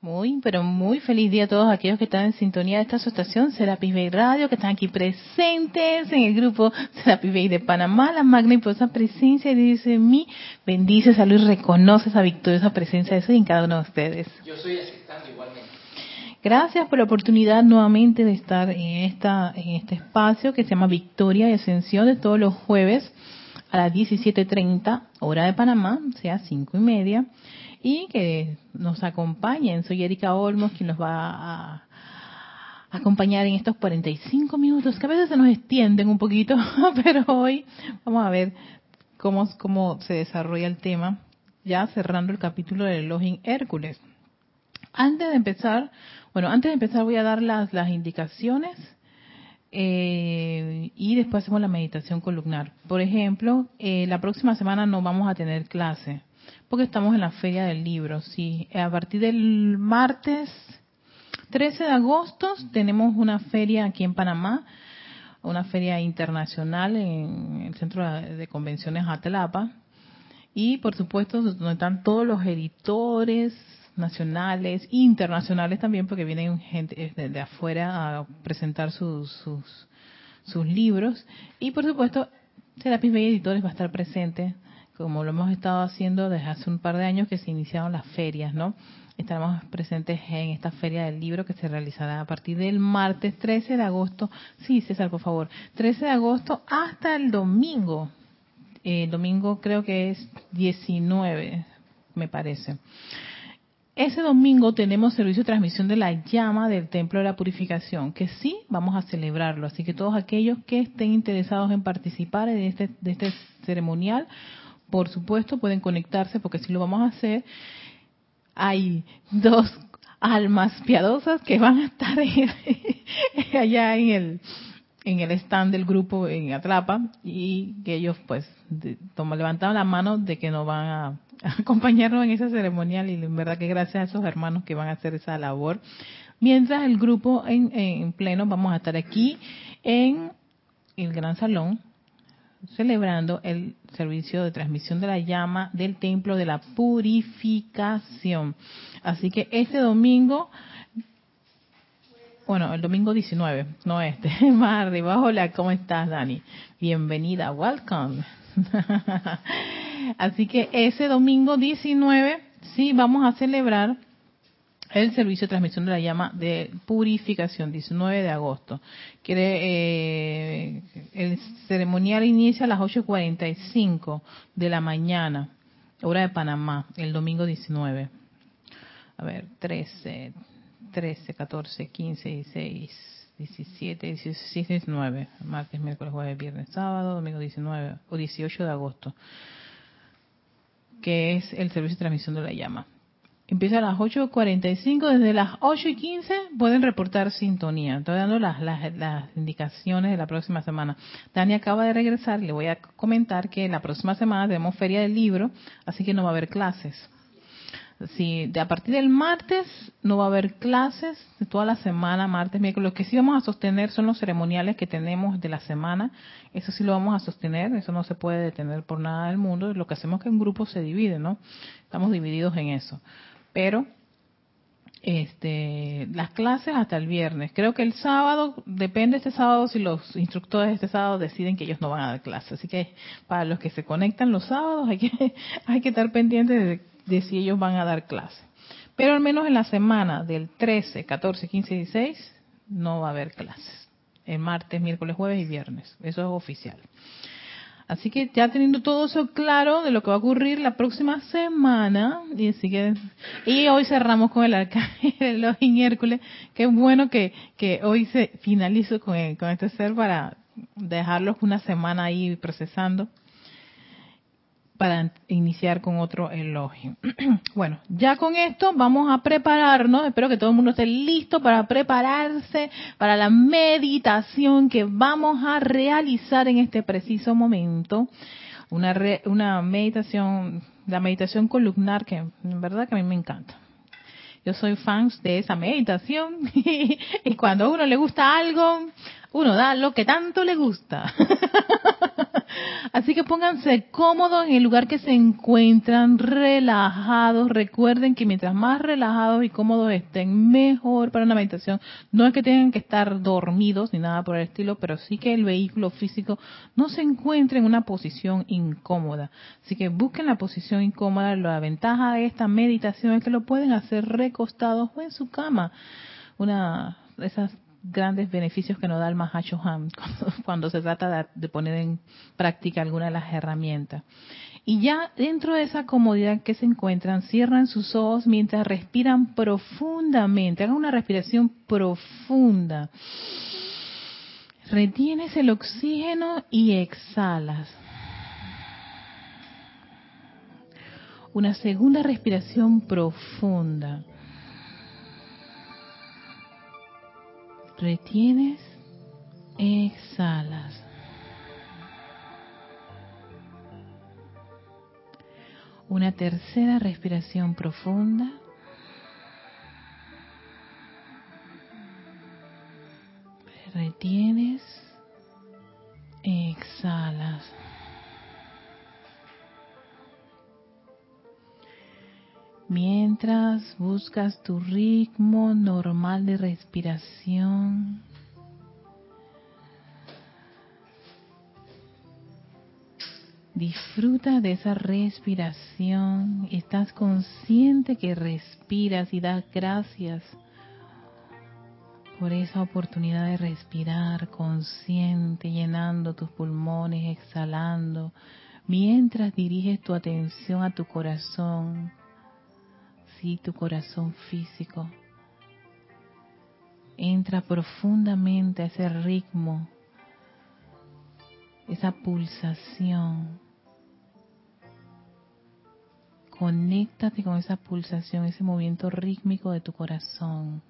Muy, pero muy feliz día a todos aquellos que están en sintonía de esta asociación Serapis Bay Radio, que están aquí presentes en el grupo Serapis Bay de Panamá, la magna y poderosa presencia dice mí, bendice, salud y reconoce esa victoriosa presencia de eso en cada uno de ustedes. Yo estoy aceptando igualmente. Gracias por la oportunidad nuevamente de estar en, esta, en este espacio que se llama Victoria y Ascensión de todos los jueves a las 17.30 hora de Panamá, sea cinco y media y que nos acompañen. Soy Erika Olmos, quien nos va a acompañar en estos 45 minutos, que a veces se nos extienden un poquito, pero hoy vamos a ver cómo, cómo se desarrolla el tema, ya cerrando el capítulo del Elohim Hércules. Antes de empezar, bueno, antes de empezar voy a dar las, las indicaciones eh, y después hacemos la meditación columnar. Por ejemplo, eh, la próxima semana no vamos a tener clase porque estamos en la Feria del Libro. Sí, a partir del martes 13 de agosto tenemos una feria aquí en Panamá, una feria internacional en el Centro de Convenciones Atlapa. Y por supuesto, donde están todos los editores nacionales, internacionales también, porque vienen gente de, afuera a presentar sus, sus, sus libros. Y por supuesto, Serapis Bay Editores va a estar presente como lo hemos estado haciendo desde hace un par de años que se iniciaron las ferias, ¿no? Estaremos presentes en esta feria del libro que se realizará a partir del martes 13 de agosto. Sí, César, por favor. 13 de agosto hasta el domingo. El eh, domingo creo que es 19, me parece. Ese domingo tenemos servicio de transmisión de la llama del Templo de la Purificación, que sí vamos a celebrarlo. Así que todos aquellos que estén interesados en participar de este, de este ceremonial, por supuesto, pueden conectarse porque si lo vamos a hacer. Hay dos almas piadosas que van a estar allá en el en el stand del grupo en Atrapa y que ellos pues levantaron la mano de que nos van a, acompañarnos en ese ceremonial y en verdad que gracias a esos hermanos que van a hacer esa labor. Mientras el grupo en pleno vamos a estar aquí en el gran salón celebrando el servicio de transmisión de la llama del templo de la purificación. Así que este domingo, bueno, el domingo 19, no este, más arriba. Hola, ¿cómo estás, Dani? Bienvenida, welcome. Así que ese domingo 19, sí, vamos a celebrar el servicio de transmisión de la llama de purificación, 19 de agosto. Quiere, eh, el ceremonial inicia a las 8.45 de la mañana, hora de Panamá, el domingo 19. A ver, 13, 13, 14, 15, 16, 17, 16, 19. Martes, miércoles, jueves, viernes, sábado, domingo 19 o 18 de agosto. Que es el servicio de transmisión de la llama. Empieza a las 8.45, desde las 8.15 pueden reportar sintonía. Estoy dando las, las, indicaciones de la próxima semana. Dani acaba de regresar, le voy a comentar que la próxima semana tenemos feria del libro, así que no va a haber clases. De a partir del martes no va a haber clases de toda la semana, martes, miércoles. Lo que sí vamos a sostener son los ceremoniales que tenemos de la semana. Eso sí lo vamos a sostener, eso no se puede detener por nada del mundo. Lo que hacemos es que un grupo se divide, ¿no? Estamos divididos en eso pero este, las clases hasta el viernes. Creo que el sábado, depende este sábado si los instructores de este sábado deciden que ellos no van a dar clases. Así que para los que se conectan los sábados hay que, hay que estar pendientes de, si ellos van a dar clases. Pero al menos en la semana del 13, 14, 15 y 16 no va a haber clases. El martes, miércoles, jueves y viernes. Eso es oficial. Así que ya teniendo todo eso claro de lo que va a ocurrir la próxima semana, y así que, y hoy cerramos con el arcángel los Hércules, qué bueno que, que hoy se finalizo con, con este ser para dejarlos una semana ahí procesando para iniciar con otro elogio. bueno, ya con esto vamos a prepararnos, espero que todo el mundo esté listo para prepararse para la meditación que vamos a realizar en este preciso momento. Una, una meditación, la meditación columnar que en verdad que a mí me encanta. Yo soy fan de esa meditación y cuando a uno le gusta algo, uno da lo que tanto le gusta. Así que pónganse cómodos en el lugar que se encuentran, relajados. Recuerden que mientras más relajados y cómodos estén, mejor para una meditación. No es que tengan que estar dormidos ni nada por el estilo, pero sí que el vehículo físico no se encuentre en una posición incómoda. Así que busquen la posición incómoda. La ventaja de esta meditación es que lo pueden hacer recostados o en su cama. Una de esas grandes beneficios que nos da el Mahacho cuando, cuando se trata de, poner en práctica alguna de las herramientas. Y ya dentro de esa comodidad que se encuentran, cierran sus ojos mientras respiran profundamente. Hagan una respiración profunda. Retienes el oxígeno y exhalas. Una segunda respiración profunda. Retienes, exhalas. Una tercera respiración profunda. Retienes, exhalas. Mientras buscas tu ritmo normal de respiración, disfruta de esa respiración, estás consciente que respiras y das gracias por esa oportunidad de respirar consciente, llenando tus pulmones, exhalando, mientras diriges tu atención a tu corazón tu corazón físico. Entra profundamente a ese ritmo, esa pulsación. Conéctate con esa pulsación, ese movimiento rítmico de tu corazón.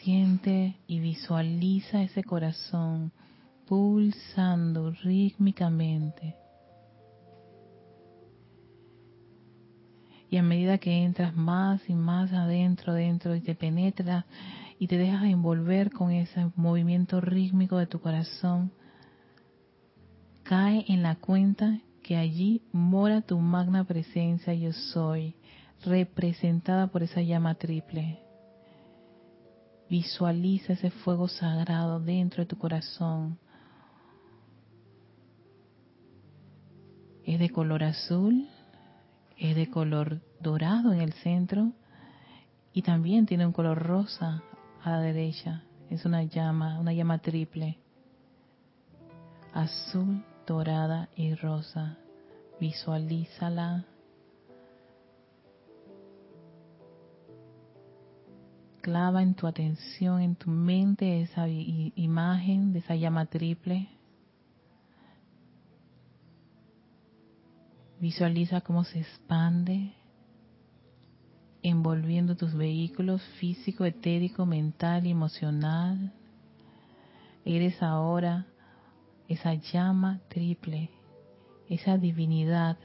Siente y visualiza ese corazón pulsando rítmicamente. Y a medida que entras más y más adentro, dentro y te penetra y te dejas envolver con ese movimiento rítmico de tu corazón, cae en la cuenta que allí mora tu magna presencia yo soy, representada por esa llama triple. Visualiza ese fuego sagrado dentro de tu corazón. Es de color azul, es de color dorado en el centro y también tiene un color rosa a la derecha. Es una llama, una llama triple. Azul, dorada y rosa. Visualízala. Clava en tu atención, en tu mente esa imagen de esa llama triple Visualiza cómo se expande, envolviendo tus vehículos físico, etérico, mental y emocional. Eres ahora esa llama triple, esa divinidad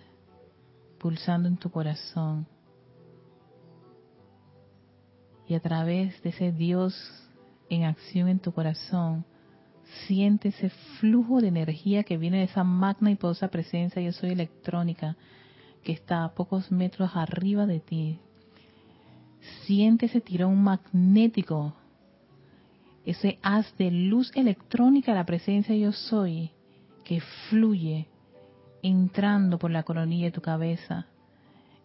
pulsando en tu corazón. Y a través de ese Dios en acción en tu corazón, Siente ese flujo de energía que viene de esa magna y poderosa presencia, yo soy electrónica, que está a pocos metros arriba de ti. Siente ese tirón magnético, ese haz de luz electrónica la presencia yo soy, que fluye entrando por la coronilla de tu cabeza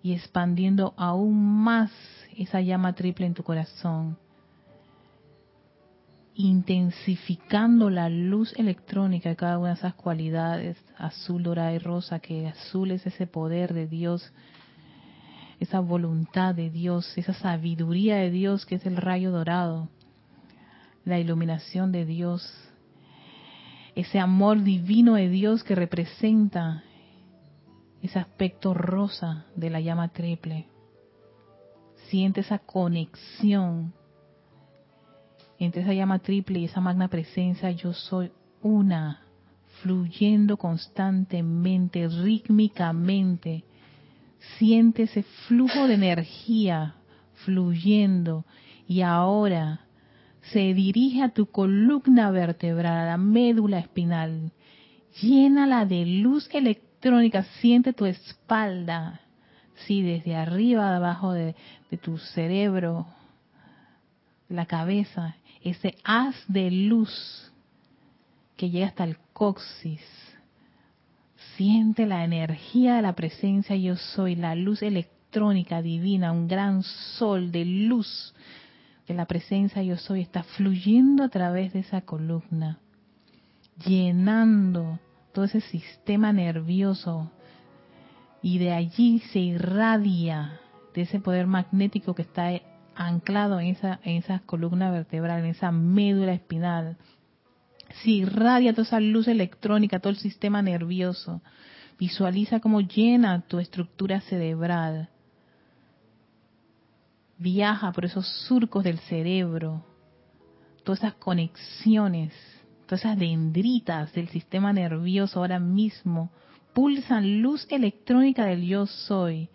y expandiendo aún más esa llama triple en tu corazón intensificando la luz electrónica de cada una de esas cualidades, azul, dorada y rosa, que azul es ese poder de Dios, esa voluntad de Dios, esa sabiduría de Dios que es el rayo dorado, la iluminación de Dios, ese amor divino de Dios que representa ese aspecto rosa de la llama triple. Siente esa conexión entre esa llama triple y esa magna presencia, yo soy una, fluyendo constantemente, rítmicamente. Siente ese flujo de energía fluyendo y ahora se dirige a tu columna vertebral, a la médula espinal, Llénala de luz electrónica, siente tu espalda, sí, desde arriba, abajo de, de tu cerebro, la cabeza, ese haz de luz que llega hasta el coxis. Siente la energía de la presencia yo soy, la luz electrónica divina, un gran sol de luz que la presencia yo soy está fluyendo a través de esa columna, llenando todo ese sistema nervioso y de allí se irradia de ese poder magnético que está anclado en esa, en esa columna vertebral, en esa médula espinal. Se irradia toda esa luz electrónica, todo el sistema nervioso. Visualiza cómo llena tu estructura cerebral. Viaja por esos surcos del cerebro, todas esas conexiones, todas esas dendritas del sistema nervioso ahora mismo pulsan luz electrónica del yo soy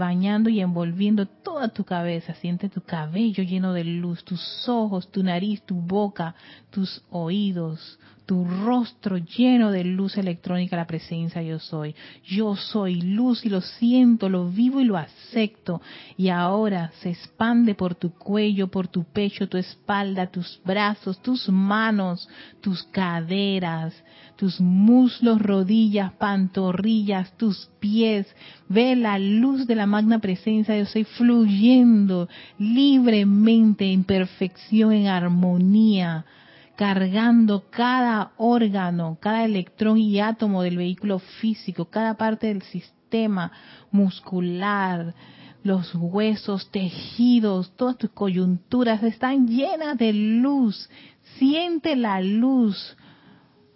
bañando y envolviendo toda tu cabeza. Siente tu cabello lleno de luz, tus ojos, tu nariz, tu boca, tus oídos, tu rostro lleno de luz electrónica, la presencia yo soy. Yo soy luz y lo siento, lo vivo y lo acepto. Y ahora se expande por tu cuello, por tu pecho, tu espalda, tus brazos, tus manos, tus caderas, tus muslos, rodillas, pantorrillas, tus pies. Ve la luz de la magna presencia yo soy fluyendo libremente en perfección, en armonía cargando cada órgano, cada electrón y átomo del vehículo físico, cada parte del sistema muscular, los huesos, tejidos, todas tus coyunturas están llenas de luz. Siente la luz.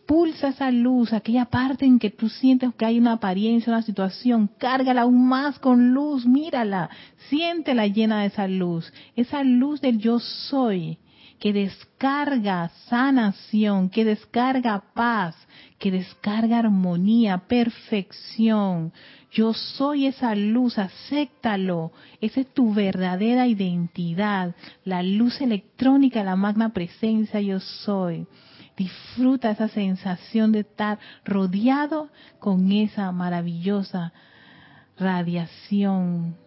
Pulsa esa luz, aquella parte en que tú sientes que hay una apariencia, una situación, cárgala aún más con luz, mírala, siéntela llena de esa luz, esa luz del yo soy, que descarga sanación, que descarga paz, que descarga armonía, perfección. Yo soy esa luz, acéptalo. Esa es tu verdadera identidad, la luz electrónica, la magna presencia yo soy. Disfruta esa sensación de estar rodeado con esa maravillosa radiación,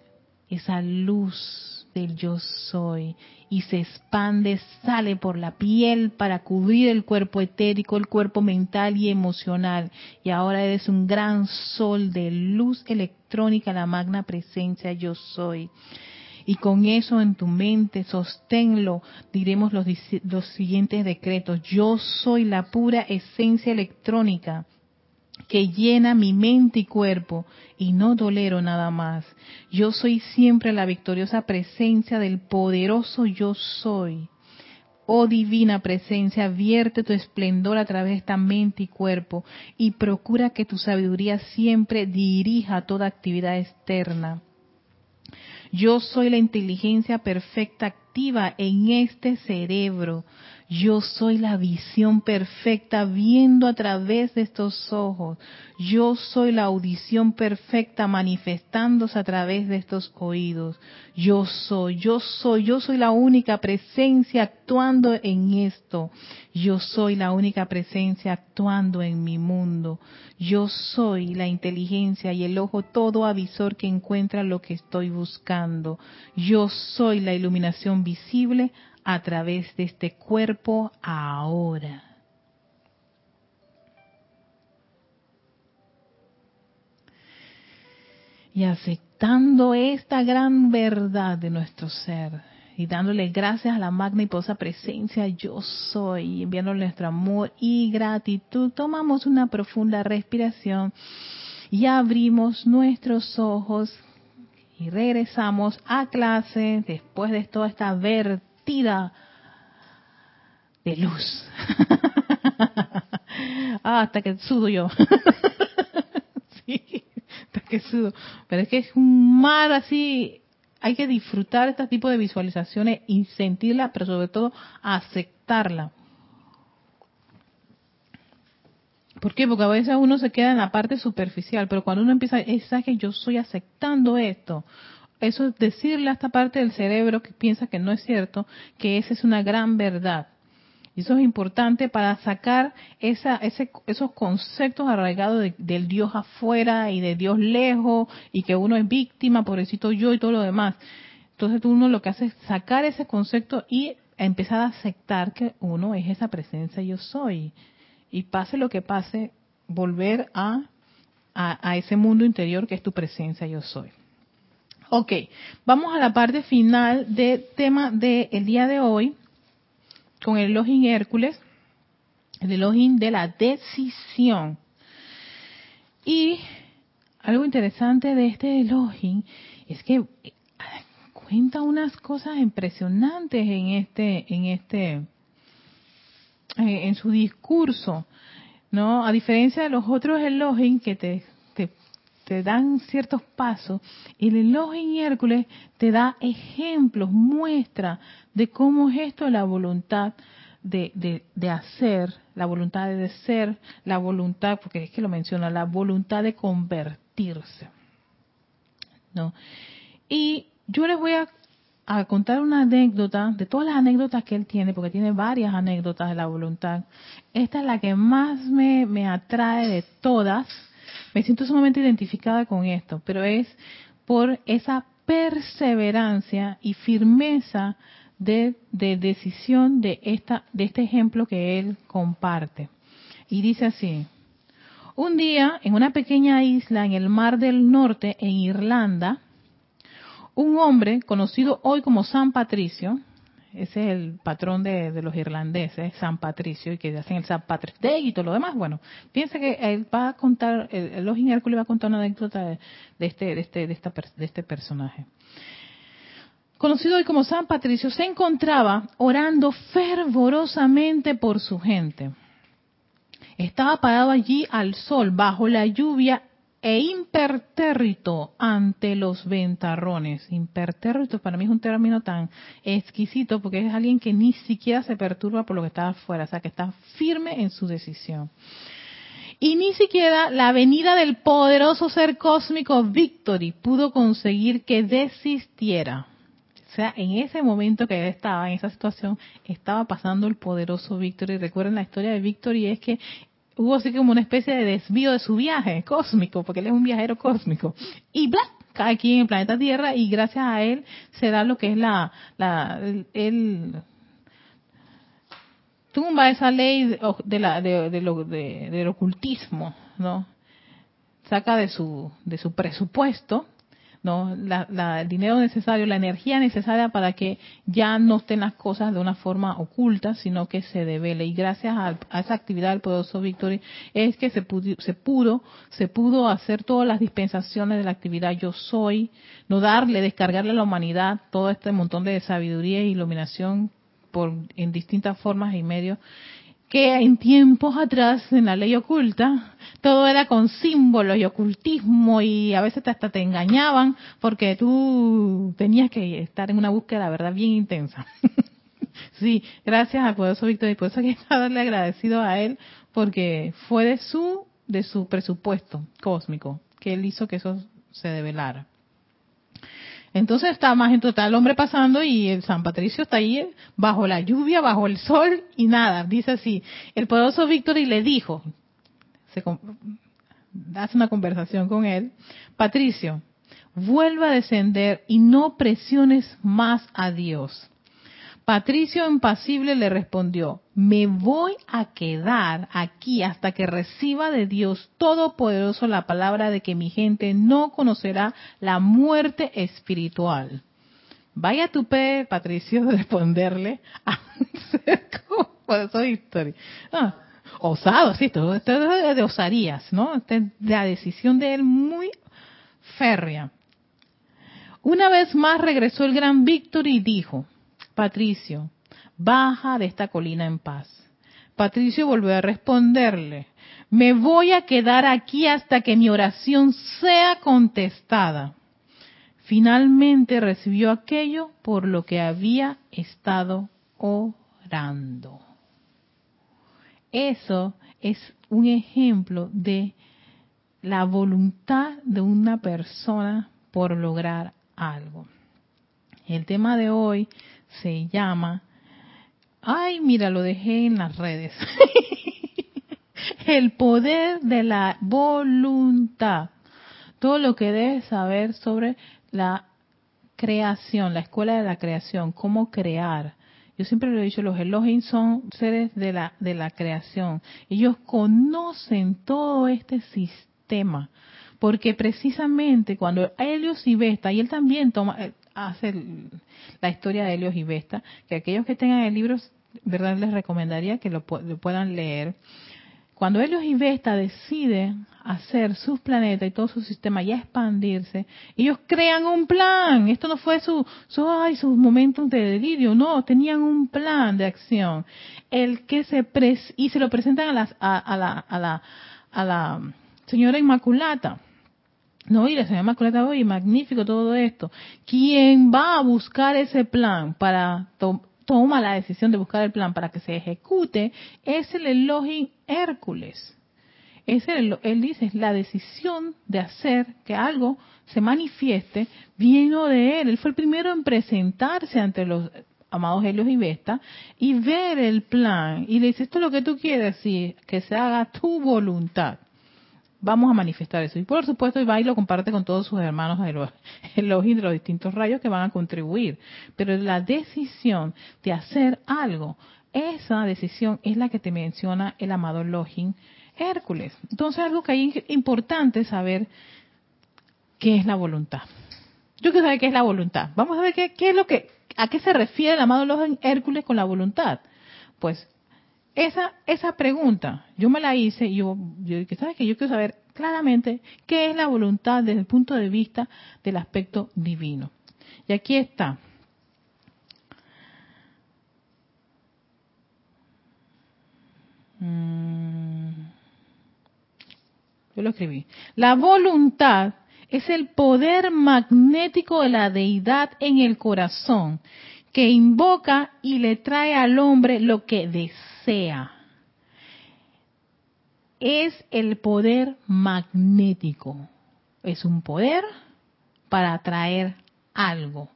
esa luz yo soy y se expande, sale por la piel para cubrir el cuerpo etérico, el cuerpo mental y emocional. Y ahora eres un gran sol de luz electrónica, la magna presencia yo soy. Y con eso en tu mente, sosténlo, diremos los siguientes decretos. Yo soy la pura esencia electrónica que llena mi mente y cuerpo y no tolero nada más. Yo soy siempre la victoriosa presencia del poderoso yo soy. Oh divina presencia, vierte tu esplendor a través de esta mente y cuerpo y procura que tu sabiduría siempre dirija toda actividad externa. Yo soy la inteligencia perfecta activa en este cerebro. Yo soy la visión perfecta viendo a través de estos ojos. Yo soy la audición perfecta manifestándose a través de estos oídos. Yo soy, yo soy, yo soy la única presencia actuando en esto. Yo soy la única presencia actuando en mi mundo. Yo soy la inteligencia y el ojo todo avisor que encuentra lo que estoy buscando. Yo soy la iluminación visible a través de este cuerpo ahora. Y aceptando esta gran verdad de nuestro ser y dándole gracias a la magna y posa presencia yo soy, enviándole nuestro amor y gratitud, tomamos una profunda respiración y abrimos nuestros ojos y regresamos a clase después de toda esta verdad de luz. ah, hasta que sudo yo. sí, hasta que sudo. Pero es que es un mar así. Hay que disfrutar este tipo de visualizaciones y sentirla, pero sobre todo aceptarla. ¿Por qué? Porque a veces uno se queda en la parte superficial, pero cuando uno empieza, es que yo estoy aceptando esto, eso es decirle a esta parte del cerebro que piensa que no es cierto, que esa es una gran verdad. Y eso es importante para sacar esa, ese, esos conceptos arraigados del Dios afuera y de Dios lejos y que uno es víctima, pobrecito yo y todo lo demás. Entonces uno lo que hace es sacar ese concepto y empezar a aceptar que uno es esa presencia yo soy. Y pase lo que pase, volver a, a, ese mundo interior que es tu presencia yo soy. Ok, vamos a la parte final del tema del día de hoy con el Elohim Hércules, el Elohim de la decisión. Y algo interesante de este Elohim es que cuenta unas cosas impresionantes en este, en este, eh, en su discurso, ¿no? A diferencia de los otros Elohim que te, te, dan ciertos pasos, el Elohim Hércules te da ejemplos, muestra de cómo es esto la voluntad de, de, de, hacer, la voluntad de ser, la voluntad, porque es que lo menciona, la voluntad de convertirse. ¿no? Y yo les voy a, contar una anécdota, de todas las anécdotas que él tiene, porque tiene varias anécdotas de la voluntad. Esta es la que más me, me atrae de todas. Me siento sumamente identificada con esto, pero es por esa perseverancia y firmeza de, de, decisión de, de este ejemplo que él comparte. Y dice así, un día en una pequeña isla en el Mar del Norte, en Irlanda, un hombre conocido hoy como San Patricio, ese es el patrón de, los irlandeses, San Patricio, y que hacen el San Patrick's Day y todo lo demás. Bueno, piensa que él va a contar, el, el Hércules va a contar una anécdota de, este, de, este, de, esta, de este personaje. Conocido hoy como San Patricio, se encontraba orando fervorosamente por su gente. Estaba parado allí al sol, bajo la lluvia e impertérrito ante los ventarrones. Impertérrito para mí es un término tan exquisito porque es alguien que ni siquiera se perturba por lo que está afuera, o sea, que está firme en su decisión. Y ni siquiera la venida del poderoso ser cósmico Victory pudo conseguir que desistiera. O sea, en ese momento que él estaba, en esa situación, estaba pasando el poderoso Victory. Recuerden la historia de Victory, es que hubo así como una especie de desvío de su viaje cósmico, porque él es un viajero cósmico. Y bla, cae aquí en el planeta Tierra y gracias a él se da lo que es la, la tumba esa ley de, la, de, de lo, de, del ocultismo, ¿no? Saca de su, de su presupuesto ¿no? La, el dinero necesario, la energía necesaria para que ya no estén las cosas de una forma oculta, sino que se devele. Y gracias a, esa actividad del poderoso Victory es que se pudo, se pudo, se pudo hacer todas las dispensaciones de la actividad yo soy, no darle, descargarle a la humanidad todo este montón de sabiduría e iluminación por, en distintas formas y medios que en tiempos atrás, en la ley oculta, todo era con símbolos y ocultismo y a veces hasta te engañaban porque tú tenías que estar en una búsqueda, la verdad, bien intensa. sí, gracias al poderoso Víctor y por eso hay que darle agradecido a él porque fue de su, de su presupuesto cósmico que él hizo que eso se develara. Entonces está más en total el hombre pasando y el San Patricio está ahí bajo la lluvia, bajo el sol y nada. Dice así, el poderoso Víctor y le dijo, hace una conversación con él, Patricio, vuelva a descender y no presiones más a Dios. Patricio impasible le respondió, me voy a quedar aquí hasta que reciba de Dios Todopoderoso la palabra de que mi gente no conocerá la muerte espiritual. Vaya tu pe, Patricio, de responderle a por eso historia. Ah, osado, sí, todo esto es de osarías, ¿no? Este la decisión de él muy férrea. Una vez más regresó el gran Víctor y dijo, Patricio, baja de esta colina en paz. Patricio volvió a responderle, me voy a quedar aquí hasta que mi oración sea contestada. Finalmente recibió aquello por lo que había estado orando. Eso es un ejemplo de la voluntad de una persona por lograr algo. El tema de hoy se llama Ay, mira, lo dejé en las redes. el poder de la voluntad. Todo lo que debes saber sobre la creación, la escuela de la creación, cómo crear. Yo siempre lo he dicho, los Elohim son seres de la, de la creación. Ellos conocen todo este sistema. Porque precisamente cuando Helios y Vesta, y él también toma, eh, hace la historia de Helios y Vesta, que aquellos que tengan el libro, verdad les recomendaría que lo, lo puedan leer, cuando Helios y Vesta deciden hacer sus planetas y todo su sistema y expandirse, ellos crean un plan. Esto no fue su, ay, sus momentos de delirio, no, tenían un plan de acción. El que se pres y se lo presentan a, la, a, la, a, la, a la señora Inmaculata. No, y la señora Inmaculata, oye, magnífico todo esto. ¿Quién va a buscar ese plan para toma la decisión de buscar el plan para que se ejecute es el Elohim Hércules. Es el, él dice, la decisión de hacer que algo se manifieste vino de él. Él fue el primero en presentarse ante los amados Helios y Vesta y ver el plan. Y le dice, esto es lo que tú quieres, sí, que se haga tu voluntad vamos a manifestar eso. Y por supuesto, va y lo comparte con todos sus hermanos los, de los distintos rayos que van a contribuir. Pero la decisión de hacer algo, esa decisión es la que te menciona el amado Login Hércules. Entonces, algo que hay importante saber qué es la voluntad. Yo quiero saber qué es la voluntad. Vamos a ver qué, qué es lo que, a qué se refiere el amado Login Hércules con la voluntad. Pues esa, esa pregunta yo me la hice y yo, yo dije, ¿sabes qué? Yo quiero saber claramente qué es la voluntad desde el punto de vista del aspecto divino. Y aquí está. Mm. Yo lo escribí. La voluntad es el poder magnético de la deidad en el corazón que invoca y le trae al hombre lo que desea. Es el poder magnético. Es un poder para atraer algo.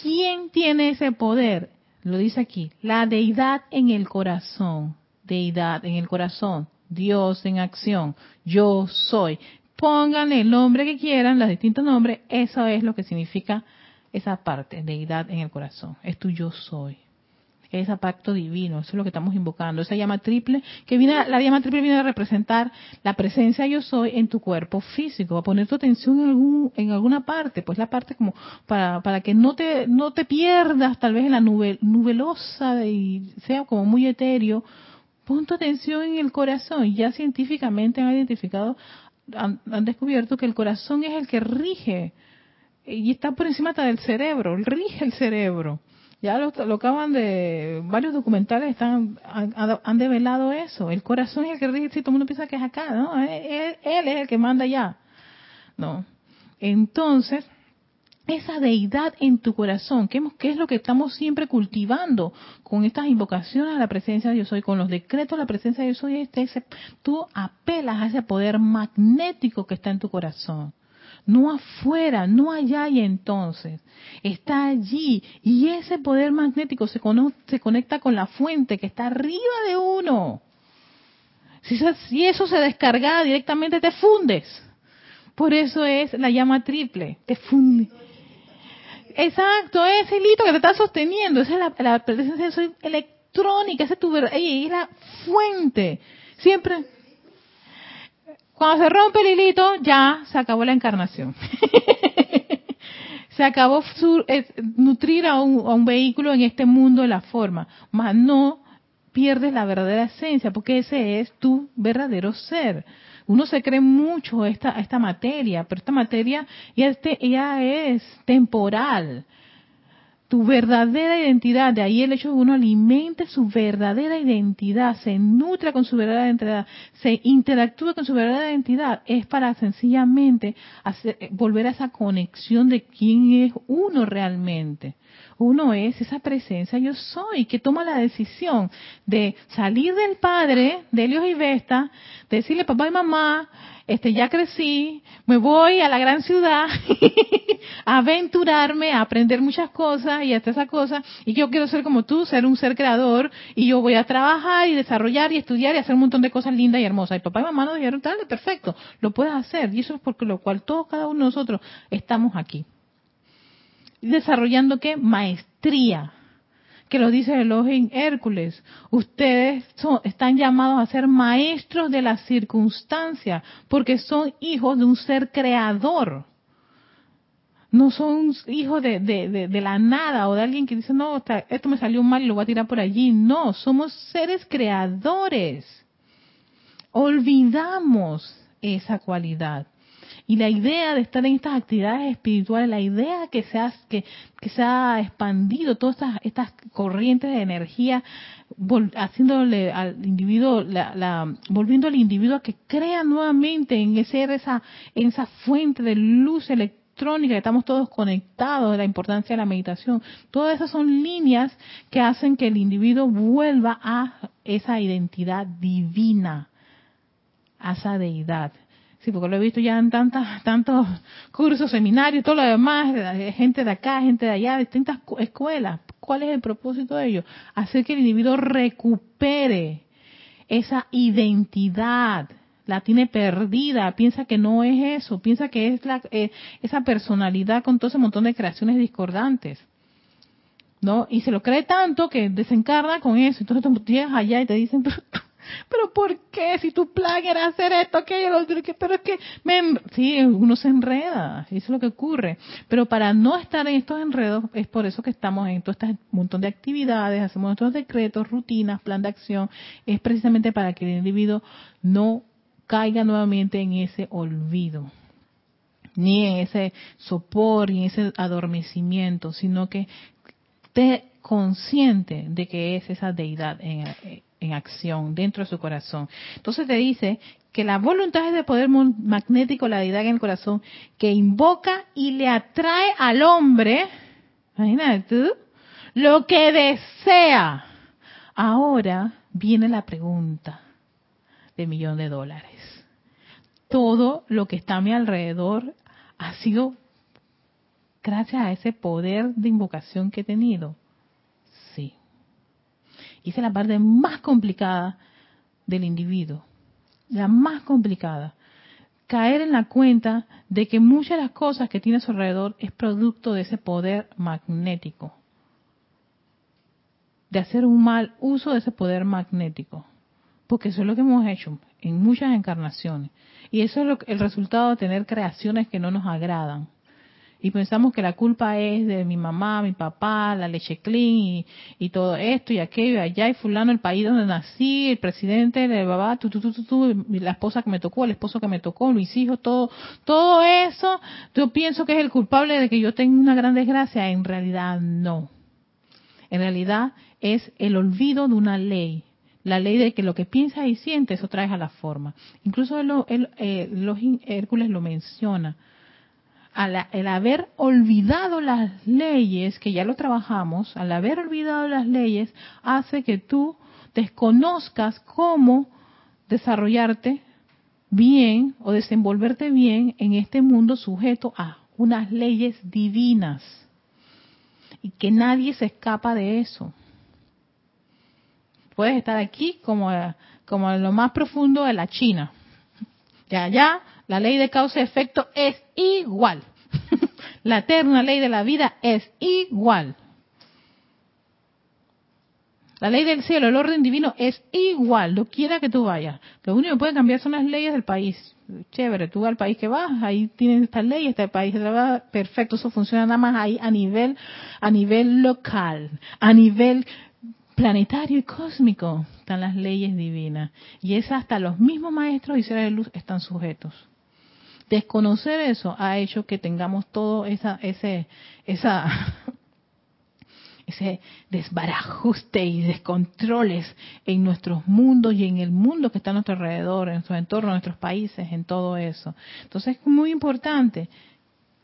¿Quién tiene ese poder? Lo dice aquí, la deidad en el corazón. Deidad en el corazón. Dios en acción. Yo soy. Pongan el nombre que quieran, los distintos nombres. Eso es lo que significa esa parte, deidad en el corazón. Es tu yo soy. Ese pacto divino, eso es lo que estamos invocando. Esa llama triple, que viene, la llama triple viene a representar la presencia yo soy en tu cuerpo físico, a poner tu atención en, algún, en alguna parte, pues la parte como para, para que no te, no te pierdas tal vez en la nube, nubelosa y sea como muy etéreo. Pon tu atención en el corazón. Ya científicamente han identificado, han descubierto que el corazón es el que rige y está por encima del cerebro, rige el cerebro. Ya lo, acaban de, varios documentales están, han, develado eso. El corazón es el que rige, si todo el mundo piensa que es acá, ¿no? Él, él, es el que manda ya. No. Entonces, esa deidad en tu corazón, ¿qué, ¿qué, es lo que estamos siempre cultivando con estas invocaciones a la presencia de Dios soy, con los decretos a la presencia de Dios soy? Este, ese, tú apelas a ese poder magnético que está en tu corazón no afuera, no allá y entonces. Está allí y ese poder magnético se, se conecta con la fuente que está arriba de uno. Si, eso se descarga directamente te fundes. Por eso es la llama triple, te funde. Exacto, es el hito que te está sosteniendo, esa es la, presencia electrónica, esa es tu es la fuente. Siempre cuando se rompe el hilito, ya se acabó la encarnación. se acabó nutrir a un, vehículo en este mundo de la forma, mas no pierdes la verdadera esencia, porque ese es tu verdadero ser. Uno se cree mucho esta, esta materia, pero esta materia ya es temporal tu verdadera identidad, de ahí el hecho de que uno alimente su verdadera identidad, se nutre con su verdadera identidad, se interactúa con su verdadera identidad, es para sencillamente volver a esa conexión de quién es uno realmente. Uno es esa presencia yo soy, que toma la decisión de salir del Padre, de Helios y Vesta, decirle papá y mamá, este, ya crecí, me voy a la gran ciudad a aventurarme, a aprender muchas cosas y hasta esas cosas, y yo quiero ser como tú, ser un ser creador, y yo voy a trabajar y desarrollar y estudiar y hacer un montón de cosas lindas y hermosas. Y papá y mamá nos dijeron, dale, perfecto, lo puedes hacer. Y eso es porque lo cual todos, cada uno de nosotros estamos aquí. Desarrollando qué? Maestría que lo dice Elohim Hércules. Ustedes son, están llamados a ser maestros de las circunstancias, porque son hijos de un ser creador. No son hijos de, de, la nada o de alguien que dice, no, esto me salió mal y lo voy a tirar por allí. No, somos seres creadores. Olvidamos esa cualidad. Y la idea de estar en estas actividades espirituales, la idea que se ha, que, se ha expandido todas estas, estas corrientes de energía, haciéndole al individuo, la, volviendo al individuo a que crea nuevamente en ese, esa, en esa fuente de luz electrónica, que estamos todos conectados, de la importancia de la meditación. Todas esas son líneas que hacen que el individuo vuelva a esa identidad divina, a esa deidad. Sí, porque lo he visto ya en tantas, tantos cursos, seminarios, todo lo demás, gente de acá, gente de allá, distintas escuelas. ¿Cuál es el propósito de ello? Hacer que el individuo recupere esa identidad. La tiene perdida, piensa que no es eso, piensa que es la, eh, esa personalidad con todo ese montón de creaciones discordantes. ¿No? Y se lo cree tanto que desencarna con eso. Entonces tú llegas allá y te dicen, pero ¿por qué? Si tu plan era hacer esto, aquello, pero es que me, sí, uno se enreda, eso es lo que ocurre. Pero para no estar en estos enredos, es por eso que estamos en todo este montón de actividades, hacemos nuestros decretos, rutinas, plan de acción, es precisamente para que el individuo no caiga nuevamente en ese olvido ni en ese sopor, ni en ese adormecimiento, sino que esté consciente de que es esa deidad en, en acción dentro de su corazón. Entonces te dice que la voluntad es de poder magnético, la deidad en el corazón, que invoca y le atrae al hombre, imagínate tú, lo que desea. Ahora viene la pregunta de millón de dólares. Todo lo que está a mi alrededor ha sido gracias a ese poder de invocación que he tenido. Esa es la parte más complicada del individuo. La más complicada. Caer en la cuenta de que muchas de las cosas que tiene a su alrededor es producto de ese poder magnético. De hacer un mal uso de ese poder magnético. Porque eso es lo que hemos hecho en muchas encarnaciones. Y eso es el resultado de tener creaciones que no nos agradan y pensamos que la culpa es de mi mamá, mi papá, la leche clean y, todo esto y aquello y allá y fulano, el país donde nací, el presidente, el papá, tú, tú, tú, tú, la esposa que me tocó, el esposo que me tocó, mis hijos, todo, todo eso, yo pienso que es el culpable de que yo tenga una gran desgracia. En realidad no. En realidad es el olvido de una ley la ley de que lo que piensas y sientes, eso traes a la forma. Incluso el, eh, los Hércules lo menciona al, haber olvidado las leyes, que ya lo trabajamos, al haber olvidado las leyes, hace que tú desconozcas cómo desarrollarte bien o desenvolverte bien en este mundo sujeto a unas leyes divinas. Y que nadie se escapa de eso. Puedes estar aquí como, como en lo más profundo de la China. Ya, ya, la ley de causa y efecto es igual. la eterna ley de la vida es igual. La ley del cielo, el orden divino es igual, lo quiera que tú vayas. Lo único que puede cambiar son las leyes del país. Chévere, tú al país que vas, ahí tienes esta ley, este país va perfecto, eso funciona nada más ahí a nivel, a nivel local, a nivel planetario y cósmico están las leyes divinas. Y es hasta los mismos maestros y seres de luz están sujetos. Desconocer eso ha hecho que tengamos todo esa, ese, esa, ese desbarajuste y descontroles en nuestros mundos y en el mundo que está a nuestro alrededor, en nuestro entorno, en nuestros países, en todo eso. Entonces es muy importante.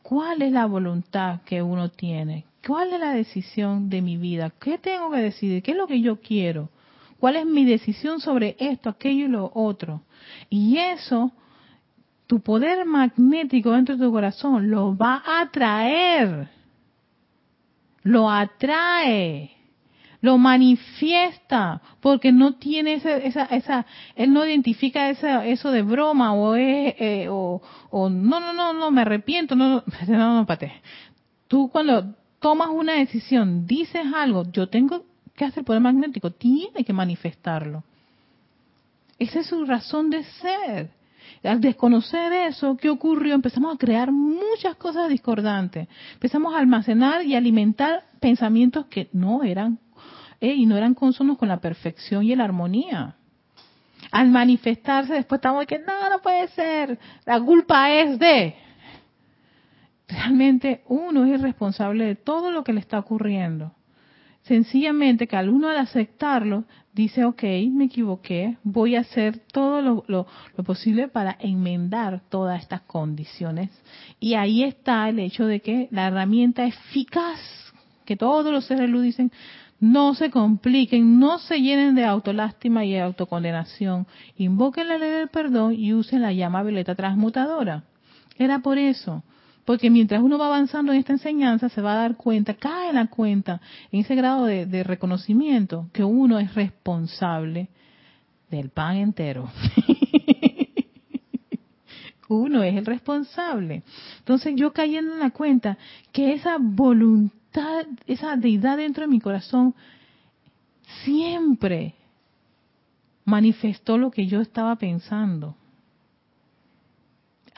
¿Cuál es la voluntad que uno tiene? ¿Cuál es la decisión de mi vida? ¿Qué tengo que decidir? ¿Qué es lo que yo quiero? ¿Cuál es mi decisión sobre esto, aquello y lo otro? Y eso tu poder magnético dentro de tu corazón lo va a atraer. Lo atrae. Lo manifiesta. Porque no tiene esa, esa, esa él no identifica esa, eso de broma o, es, eh, o, o, no, no, no, no, me arrepiento. No, no, no, no, pate. Tú cuando tomas una decisión, dices algo, yo tengo que hacer el poder magnético, tiene que manifestarlo. Esa es su razón de ser. Al desconocer eso, ¿qué ocurrió? Empezamos a crear muchas cosas discordantes. Empezamos a almacenar y alimentar pensamientos que no eran eh, y no eran consonos con la perfección y la armonía. Al manifestarse, después estamos que no, no puede ser. La culpa es de. Realmente uno es responsable de todo lo que le está ocurriendo. Sencillamente que al uno al aceptarlo, dice, ok, me equivoqué, voy a hacer todo lo, lo, posible para enmendar todas estas condiciones. Y ahí está el hecho de que la herramienta eficaz, que todos los seres luz dicen, no se compliquen, no se llenen de autolástima y autocondenación, invoquen la ley del perdón y usen la llama violeta transmutadora. Era por eso, porque mientras uno va avanzando en esta enseñanza, se va a dar cuenta, cae en la cuenta, en ese grado de, reconocimiento, que uno es responsable del pan entero. uno es el responsable. Entonces yo cayendo en la cuenta que esa voluntad, esa deidad dentro de mi corazón, siempre manifestó lo que yo estaba pensando.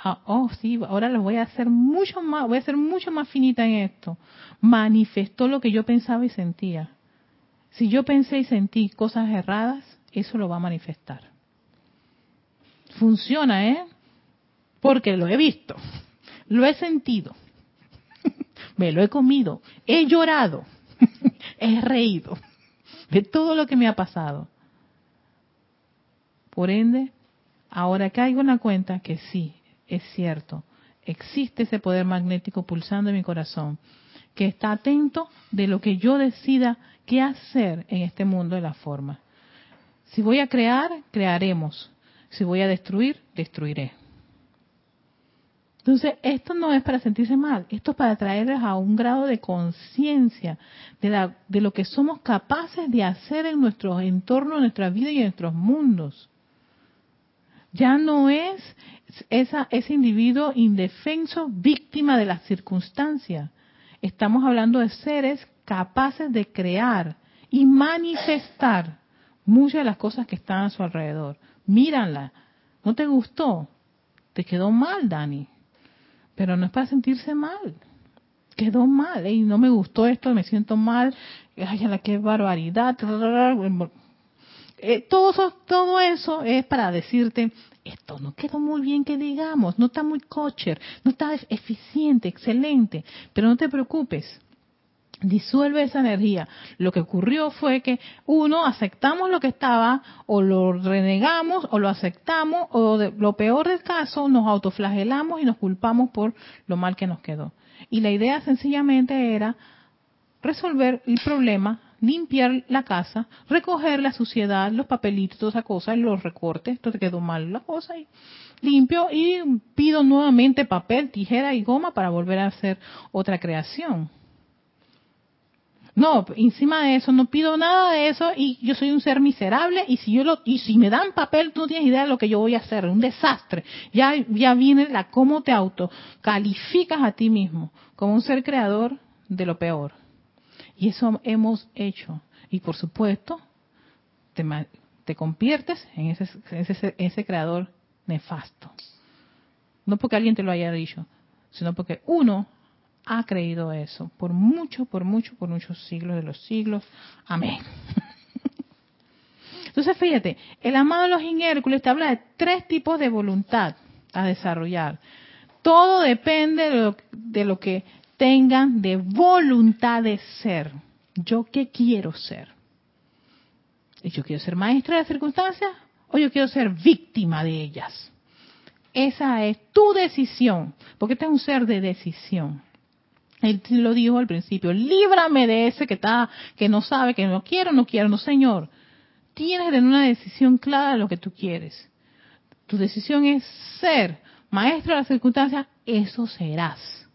Ah, oh sí, ahora lo voy a hacer mucho más, voy a ser mucho más finita en esto. Manifestó lo que yo pensaba y sentía. Si yo pensé y sentí cosas erradas, eso lo va a manifestar. Funciona, ¿eh? Porque lo he visto, lo he sentido, me lo he comido, he llorado, he reído de todo lo que me ha pasado. Por ende, ahora caigo en la cuenta que sí, es cierto, existe ese poder magnético pulsando en mi corazón, que está atento de lo que yo decida qué hacer en este mundo de la forma. Si voy a crear, crearemos. Si voy a destruir, destruiré. Entonces, esto no es para sentirse mal, esto es para traerles a un grado de conciencia de, lo que somos capaces de hacer en nuestro entorno, en nuestra vida y en nuestros mundos. Ya no es esa, ese individuo indefenso, víctima de las circunstancias. Estamos hablando de seres capaces de crear y manifestar muchas de las cosas que están a su alrededor. Míranla. ¿No te gustó? Te quedó mal, Dani. Pero no es para sentirse mal. Quedó mal. y no me gustó esto, me siento mal. Ay, qué barbaridad. Eh, todo, eso, todo eso es para decirte, esto no quedó muy bien que digamos, no está muy cocher, no está eficiente, excelente, pero no te preocupes, disuelve esa energía. Lo que ocurrió fue que uno aceptamos lo que estaba o lo renegamos o lo aceptamos o lo peor del caso nos autoflagelamos y nos culpamos por lo mal que nos quedó. Y la idea sencillamente era resolver el problema limpiar la casa, recoger la suciedad, los papelitos, todas esas cosas, los recortes, esto te quedó mal la cosa y limpio y pido nuevamente papel, tijera y goma para volver a hacer otra creación. No, encima de eso no pido nada de eso y yo soy un ser miserable y si yo lo y si me dan papel tú no tienes idea de lo que yo voy a hacer, un desastre. Ya ya viene la cómo te auto calificas a ti mismo como un ser creador de lo peor. Y eso hemos hecho. Y por supuesto, te, te conviertes en ese, ese, ese creador nefasto. No porque alguien te lo haya dicho, sino porque uno ha creído eso por mucho, por mucho, por muchos siglos de los siglos. Amén. Entonces, fíjate, el amado de los inhércules te habla de tres tipos de voluntad a desarrollar. Todo depende de lo, de lo que tengan de voluntad de ser. ¿Yo qué quiero ser? ¿Yo quiero ser maestra de las circunstancias o yo quiero ser víctima de ellas? Esa es tu decisión, porque este es un ser de decisión. Él lo dijo al principio, líbrame de ese que está, que no sabe, que no quiero, no quiero, no señor. Tienes que tener una decisión clara lo que tú quieres. Tu decisión es ser maestro de las circunstancias, eso serás.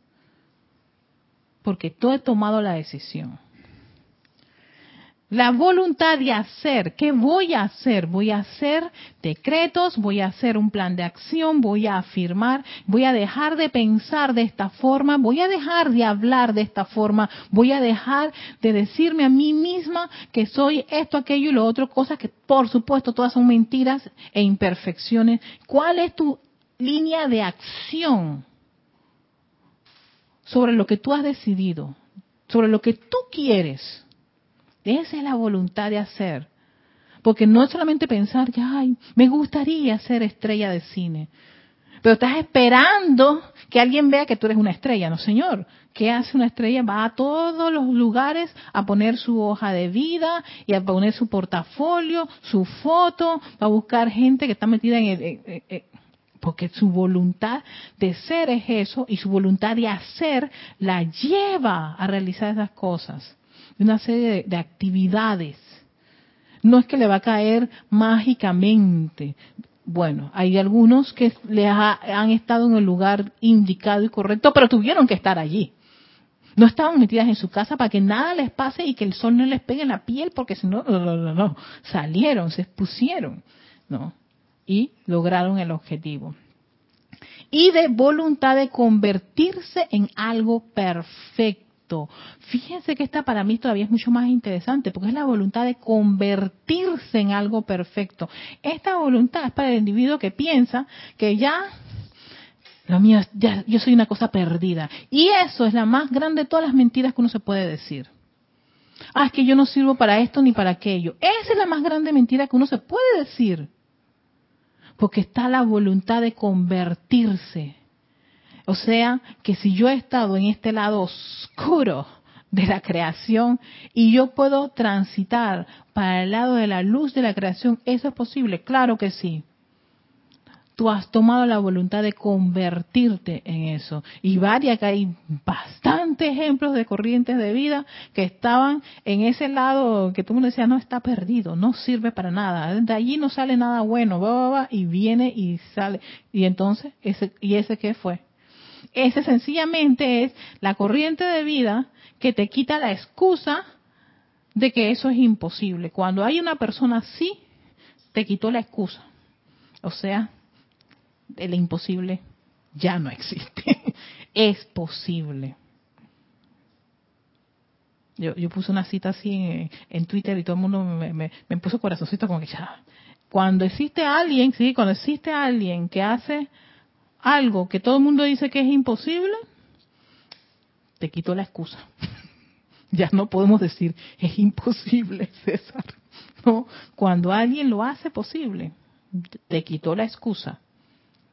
Porque tú he tomado la decisión. La voluntad de hacer. ¿Qué voy a hacer? Voy a hacer decretos, voy a hacer un plan de acción, voy a afirmar, voy a dejar de pensar de esta forma, voy a dejar de hablar de esta forma, voy a dejar de decirme a mí misma que soy esto, aquello y lo otro, cosas que por supuesto todas son mentiras e imperfecciones. ¿Cuál es tu línea de acción sobre lo que tú has decidido, sobre lo que tú quieres? Esa es la voluntad de hacer. Porque no es solamente pensar que, ay, me gustaría ser estrella de cine. Pero estás esperando que alguien vea que tú eres una estrella. No, señor. ¿Qué hace una estrella? Va a todos los lugares a poner su hoja de vida y a poner su portafolio, su foto, va a buscar gente que está metida en el... porque su voluntad de ser es eso y su voluntad de hacer la lleva a realizar esas cosas una serie de, actividades. No es que le va a caer mágicamente. Bueno, hay algunos que les han estado en el lugar indicado y correcto, pero tuvieron que estar allí. No estaban metidas en su casa para que nada les pase y que el sol no les pegue en la piel, porque si no, no, no, no, salieron, se expusieron, ¿no? Y lograron el objetivo. Y de voluntad de convertirse en algo perfecto Fíjense que esta para mí todavía es mucho más interesante porque es la voluntad de convertirse en algo perfecto. Esta voluntad es para el individuo que piensa que ya lo mío, ya, yo soy una cosa perdida. Y eso es la más grande de todas las mentiras que uno se puede decir. Ah, es que yo no sirvo para esto ni para aquello. Esa es la más grande mentira que uno se puede decir. Porque está la voluntad de convertirse. O sea, que si yo he estado en este lado oscuro de la creación y yo puedo transitar para el lado de la luz de la creación, ¿eso es posible? Claro que sí. Tú has tomado la voluntad de convertirte en eso. Y varias que hay bastantes ejemplos de corrientes de vida que estaban en ese lado que tú me decías, no está perdido, no sirve para nada. De allí no sale nada bueno, va, va, y viene y sale. Y entonces, ese, ¿y ese qué fue? Ese sencillamente es la corriente de vida que te quita la excusa de que eso es imposible. Cuando hay una persona así, te quitó la excusa. O sea, el imposible ya no existe. es posible. Yo, yo puse una cita así en, Twitter y todo el mundo me, me, puso corazoncito como que ya. Cuando existe alguien, sí, cuando existe alguien que hace algo que todo el mundo dice que es imposible, te quito la excusa. ya no podemos decir es imposible, César. No, cuando alguien lo hace posible, te quitó la excusa.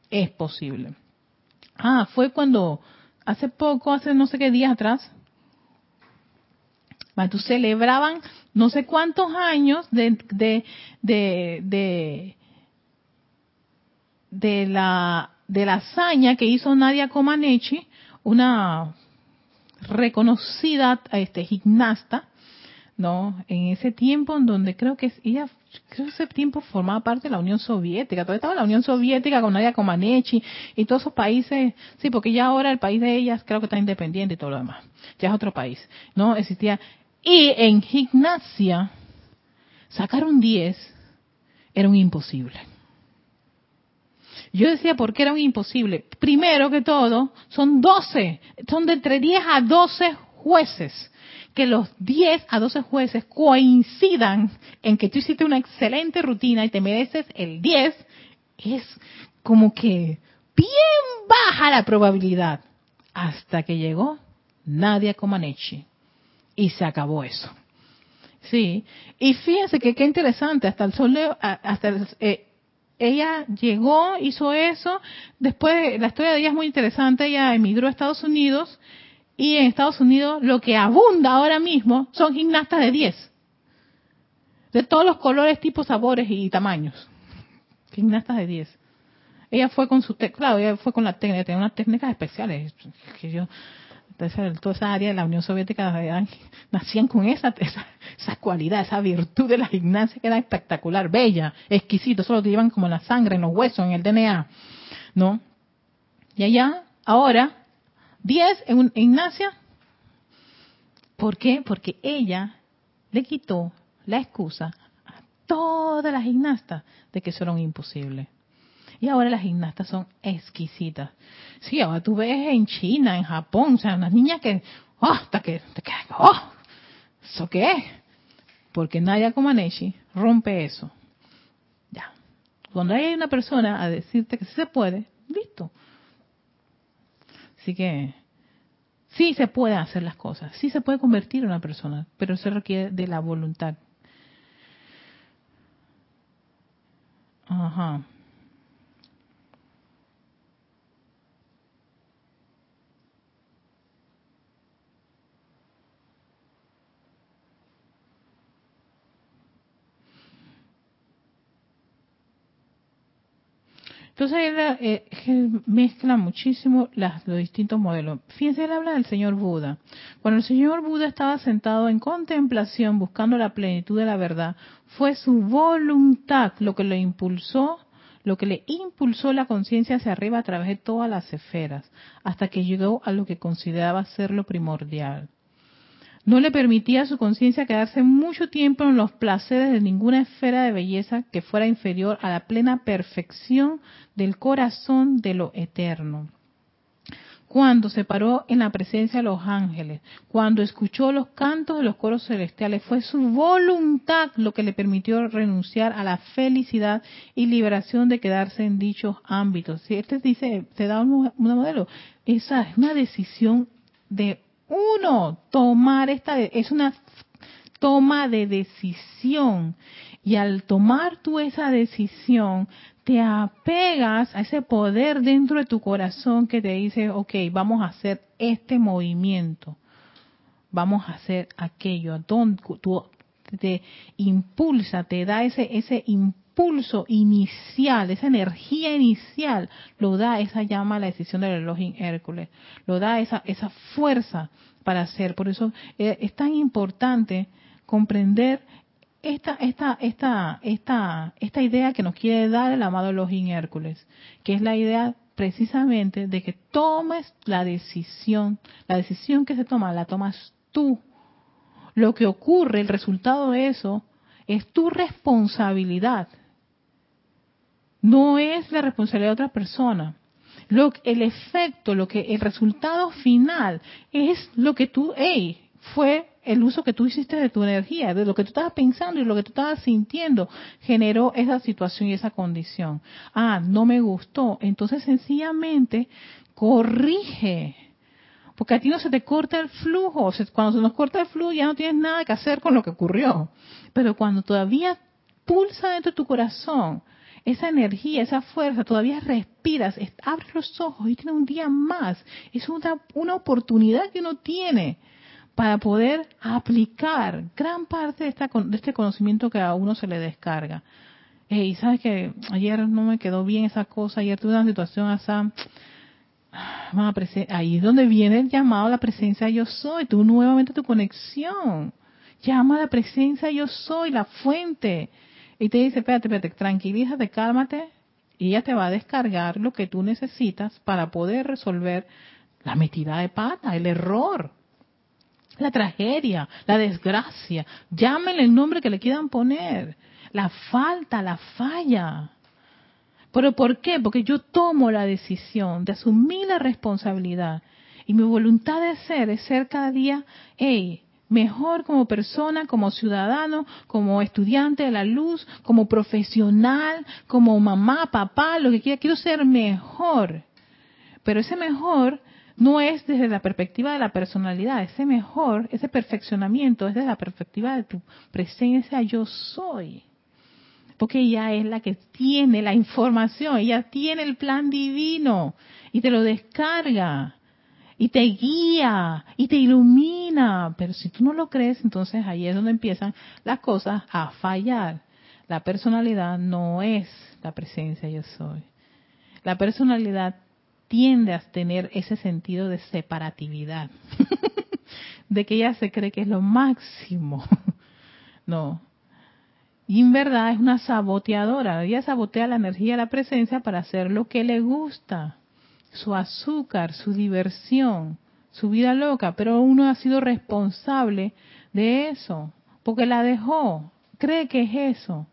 Es posible. Ah, fue cuando hace poco, hace no sé qué días atrás, tú celebraban no sé cuántos años de, de, de, de, de la de la hazaña que hizo Nadia Comaneci, una reconocida este, gimnasta, ¿no? En ese tiempo en donde creo que ella, creo que ese tiempo formaba parte de la Unión Soviética, todavía estaba la Unión Soviética con Nadia Comaneci y todos esos países, sí, porque ya ahora el país de ellas creo que está independiente y todo lo demás, ya es otro país, ¿no? Existía, y en gimnasia, sacar un 10 era un imposible. Yo decía, ¿por qué era un imposible? Primero que todo, son 12, son de entre 10 a 12 jueces. Que los 10 a 12 jueces coincidan en que tú hiciste una excelente rutina y te mereces el 10, es como que bien baja la probabilidad. Hasta que llegó Nadia Comaneci. Y se acabó eso. Sí, y fíjense que qué interesante, hasta el sol, hasta el, eh, ella llegó, hizo eso, después la historia de ella es muy interesante, ella emigró a Estados Unidos y en Estados Unidos lo que abunda ahora mismo son gimnastas de 10, de todos los colores, tipos, sabores y tamaños. Gimnastas de 10. Ella fue con su, claro, ella fue con la técnica, tenía unas técnicas especiales que yo entonces, toda esa área de la Unión Soviética nacían con esa, esa, cualidad, esa virtud de la gimnasia que era espectacular, bella, exquisito, solo te llevan como la sangre, en los huesos, en el DNA, ¿no? Y allá, ahora, 10 en Ignacia. ¿Por qué? Porque ella le quitó la excusa a todas las gimnastas de que eso era un imposible. Y ahora las gimnastas son exquisitas. Sí, ahora tú ves en China, en Japón, o sea, unas niñas que, oh, hasta que, oh, ¿eso qué es? Porque Naya Comaneci rompe eso. Ya. Cuando hay una persona a decirte que sí se puede, listo. Así que sí se puede hacer las cosas, sí se puede convertir en una persona, pero eso requiere de la voluntad. Ajá. Entonces él, eh, mezcla muchísimo las, los distintos modelos. Fíjense, él habla del señor Buda. Cuando el señor Buda estaba sentado en contemplación buscando la plenitud de la verdad, fue su voluntad lo que lo impulsó, lo que le impulsó la conciencia hacia arriba a través de todas las esferas, hasta que llegó a lo que consideraba ser lo primordial no le permitía a su conciencia quedarse mucho tiempo en los placeres de ninguna esfera de belleza que fuera inferior a la plena perfección del corazón de lo eterno. Cuando se paró en la presencia de los ángeles, cuando escuchó los cantos de los coros celestiales, fue su voluntad lo que le permitió renunciar a la felicidad y liberación de quedarse en dichos ámbitos. Si este dice, te da un, modelo, esa es una decisión de uno, tomar esta, es una toma de decisión. Y al tomar tú esa decisión, te apegas a ese poder dentro de tu corazón que te dice, ok, vamos a hacer este movimiento, vamos a hacer aquello. Tú te impulsa, te da ese, ese impulso inicial, esa energía inicial, lo da esa llama la decisión del reloj en Hércules, lo da esa, esa fuerza para hacer. Por eso eh, es tan importante comprender esta, esta, esta, esta, esta idea que nos quiere dar el amado Elohim Hércules, que es la idea precisamente de que tomes la decisión, la decisión que se toma la tomas tú. Lo que ocurre, el resultado de eso, es tu responsabilidad no es la responsabilidad de otra persona. Lo, el efecto, lo que el resultado final es lo que tú, hey, fue el uso que tú hiciste de tu energía, de lo que tú estabas pensando y lo que tú estabas sintiendo, generó esa situación y esa condición. Ah, no me gustó. Entonces sencillamente corrige. Porque a ti no se te corta el flujo. Cuando se nos corta el flujo ya no tienes nada que hacer con lo que ocurrió. Pero cuando todavía pulsa dentro de tu corazón esa energía, esa fuerza, todavía respiras, abres los ojos y tienes un día más. Es una, una oportunidad que uno tiene para poder aplicar gran parte de, esta, de este conocimiento que a uno se le descarga. Y sabes que ayer no me quedó bien esa cosa, ayer tuve una situación así, ahí es donde viene el llamado a la presencia yo soy, tú nuevamente tu conexión. Llama a la presencia yo soy, la fuente y te dice, espérate, espérate, tranquilízate, cálmate, y ella te va a descargar lo que tú necesitas para poder resolver la metida de pata, el error, la tragedia, la desgracia. Llámenle el nombre que le quieran poner. La falta, la falla. ¿Pero por qué? Porque yo tomo la decisión de asumir la responsabilidad. Y mi voluntad de ser es ser cada día, hey, mejor como persona, como ciudadano, como estudiante de la luz, como profesional, como mamá, papá, lo que quiera, quiero ser mejor. Pero ese mejor no es desde la perspectiva de la personalidad, ese mejor, ese perfeccionamiento es desde la perspectiva de tu presencia yo soy. Porque ella es la que tiene la información, ella tiene el plan divino y te lo descarga y te guía y te ilumina. Pero si tú no lo crees, entonces ahí es donde empiezan las cosas a fallar. La personalidad no es la presencia yo soy. La personalidad tiende a tener ese sentido de separatividad, de que ella se cree que es lo máximo. no. Y en verdad es una saboteadora. Ella sabotea la energía de la presencia para hacer lo que le gusta su azúcar, su diversión, su vida loca, pero uno ha sido responsable de eso, porque la dejó, cree que es eso.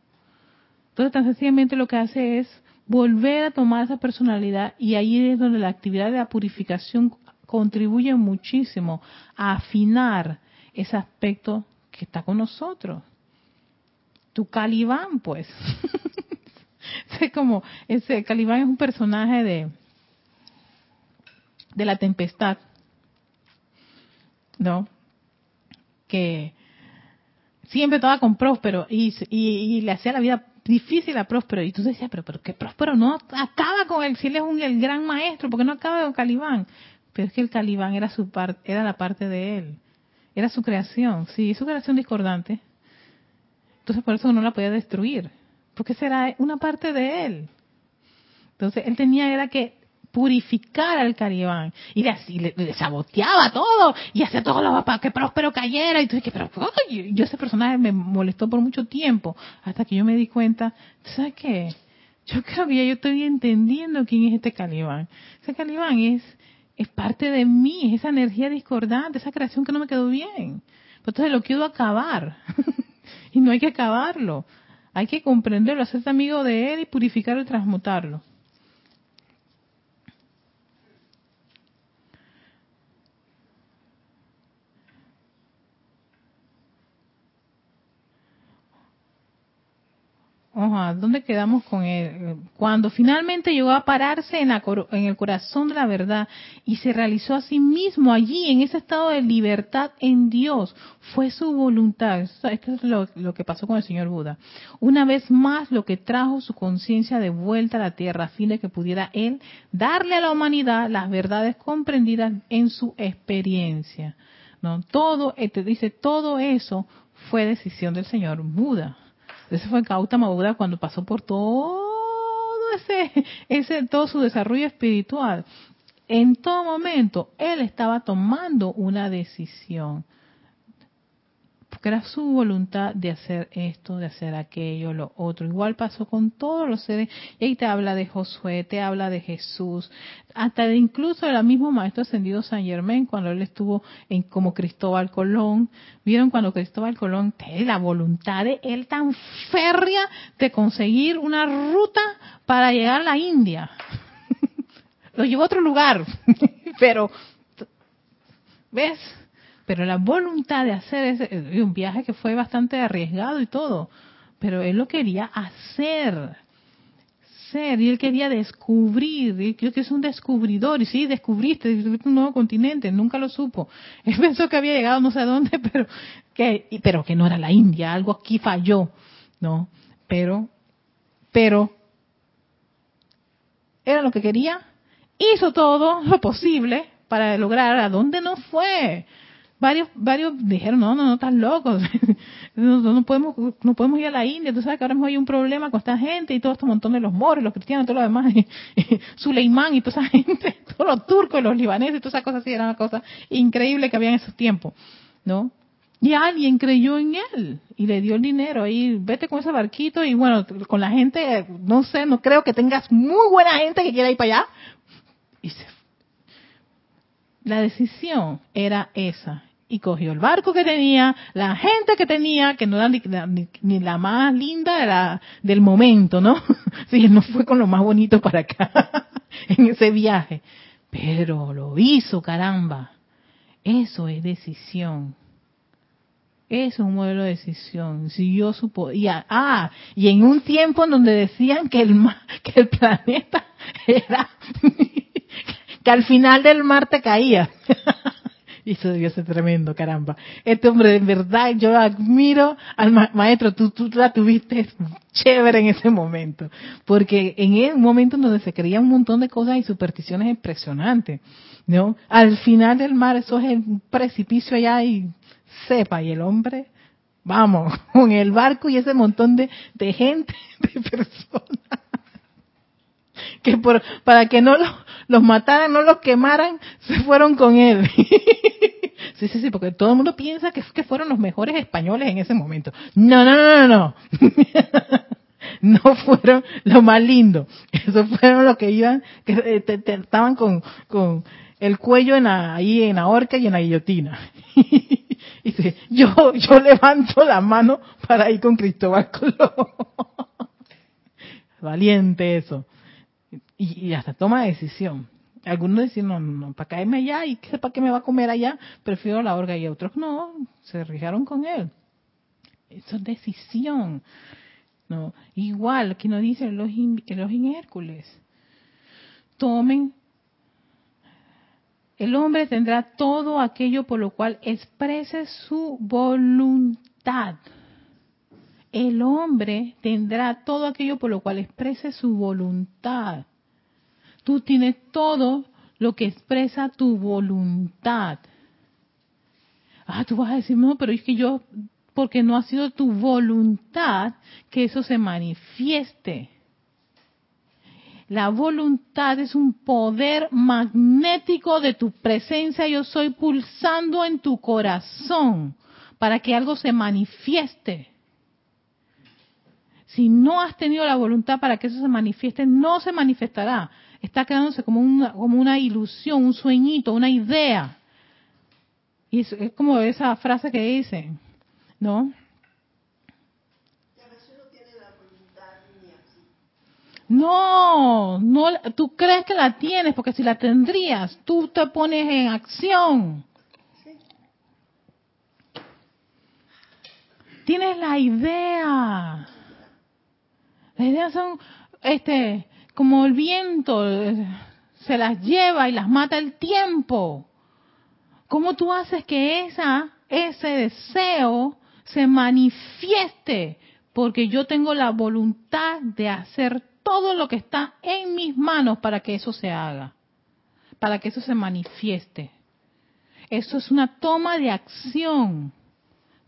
Entonces, tan sencillamente lo que hace es volver a tomar esa personalidad y ahí es donde la actividad de la purificación contribuye muchísimo a afinar ese aspecto que está con nosotros. Tu Calibán, pues. es como, ese Calibán es un personaje de, de la tempestad, ¿no? Que siempre estaba con Próspero y, y, le hacía la vida difícil a Próspero. Y tú decías, pero, pero que Próspero no acaba con él, si él es un, el gran maestro, porque no acaba con Calibán? Pero es que el Calibán era, su parte era la parte de él, era su creación, sí, su creación discordante. Entonces por eso no la podía destruir, porque será una parte de él. Entonces él tenía era que purificar al Calibán y le, saboteaba todo y hacía todo lo para que Próspero cayera y tú dices, pero yo ese personaje me molestó por mucho tiempo hasta que yo me di cuenta, ¿sabes qué? Yo ya yo estoy entendiendo quién es este Calibán. Ese Calibán es es parte de mí, es esa energía discordante, esa creación que no me quedó bien. Entonces lo quiero acabar. y no hay que acabarlo. Hay que comprenderlo, hacerte amigo de él y purificarlo y transmutarlo. ¿Dónde quedamos con él? Cuando finalmente llegó a pararse en, el corazón de la verdad y se realizó a sí mismo allí, en ese estado de libertad en Dios, fue su voluntad. Esto es lo, lo que pasó con el señor Buda. Una vez más, lo que trajo su conciencia de vuelta a la tierra, a fin de que pudiera él darle a la humanidad las verdades comprendidas en su experiencia. ¿no? Todo, te este, dice, todo eso fue decisión del señor Buda. Ese fue Gautama Buda cuando pasó por todo ese, ese, todo su desarrollo espiritual. En todo momento, él estaba tomando una decisión era su voluntad de hacer esto, de hacer aquello, lo otro. Igual pasó con todos los seres, y ahí te habla de Josué, te habla de Jesús, hasta de incluso el mismo maestro ascendido San Germán, cuando él estuvo en, como Cristóbal Colón. Vieron cuando Cristóbal Colón, la voluntad de él tan férrea de conseguir una ruta para llegar a la India. Lo llevó a otro lugar, pero, ¿ves? Pero la voluntad de hacer ese, un viaje que fue bastante arriesgado y todo, pero él lo quería hacer, ser, y él quería descubrir, y creo que es un descubridor, y sí, descubriste, un nuevo continente, nunca lo supo. Él pensó que había llegado no sé a dónde, pero que, pero que no era la India, algo aquí falló, ¿no? Pero, pero, era lo que quería, hizo todo lo posible para lograr a dónde no fue varios varios dijeron no no no estás loco no, no, podemos no podemos ir a la India tú sabes que ahora mismo hay un problema con esta gente y todo este montón de los moros los cristianos todo lo demás Suleimán y toda esa gente todos los turcos los libaneses y todas esas cosas así era una cosa increíble que había en esos tiempos no y alguien creyó en él y le dio el dinero ahí vete con ese barquito y bueno con la gente no sé no creo que tengas muy buena gente que quiera ir para allá. Y se la decisión era esa. Y cogió el barco que tenía, la gente que tenía, que no era ni, la más linda del momento, ¿no? Sí, no fue con lo más bonito para acá, en ese viaje. Pero lo hizo, caramba. Eso es decisión. Eso es un modelo de decisión. Siguió su poder. Ah, y en un tiempo en donde decían que el, que el planeta era que al final del mar te caía. Y eso debió ser tremendo, caramba. Este hombre, en verdad, yo admiro al maestro, tú, tú la tuviste chévere en ese momento. Porque en un momento en donde se creía un montón de cosas y supersticiones impresionantes, ¿no? Al final del mar, eso es un precipicio allá y sepa, y el hombre, vamos, con el barco y ese montón de, de gente, de personas que por, para que no los, mataran, no los quemaran, se fueron con él. sí, sí, sí, porque todo el mundo piensa que, fueron los mejores españoles en ese momento. No, no, no, no, no. no fueron lo más lindo. Esos fueron los que iban, que eh, estaban con, con el cuello en ahí en la horca y en la guillotina. y dice, yo, yo levanto la mano para ir con Cristóbal Colón. Valiente eso. Y, hasta toma decisión. Algunos dicen, no, no, para caerme allá y para qué me va a comer allá, prefiero la orga y otros no, se rijaron con él. Eso es decisión. No, igual, aquí nos dice el Elohim Hércules. Tomen, el hombre tendrá todo aquello por lo cual exprese su voluntad. El hombre tendrá todo aquello por lo cual exprese su voluntad. Tú tienes todo lo que expresa tu voluntad. Ah, tú vas a decir, no, pero es que yo, porque no ha sido tu voluntad que eso se manifieste. La voluntad es un poder magnético de tu presencia, yo soy pulsando en tu corazón para que algo se manifieste. Si no has tenido la voluntad para que eso se manifieste, no se manifestará está quedándose como una, como una ilusión, un sueñito, una idea. Y es, como esa frase que dice, ¿no? No, no, tú crees que la tienes, porque si la tendrías, tú te pones en acción. Tienes la idea. Las ideas son, este, como el viento se las lleva y las mata el tiempo. ¿Cómo tú haces que esa, ese deseo se manifieste? Porque yo tengo la voluntad de hacer todo lo que está en mis manos para que eso se haga, para que eso se manifieste. Eso es una toma de acción.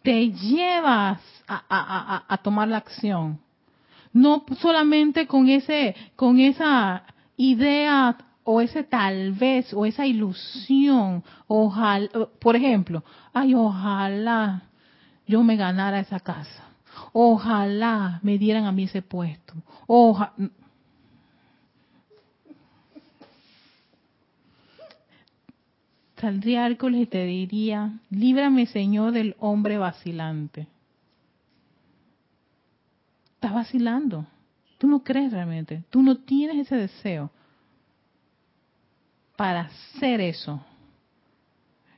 Te llevas a, a, a tomar la acción no solamente con ese con esa idea o ese tal vez o esa ilusión, ojalá, por ejemplo, ay, ojalá yo me ganara esa casa. Ojalá me dieran a mí ese puesto. Ojalá Saldría Hércules y te diría, líbrame Señor del hombre vacilante estás vacilando. Tú no crees realmente. Tú no tienes ese deseo para hacer eso.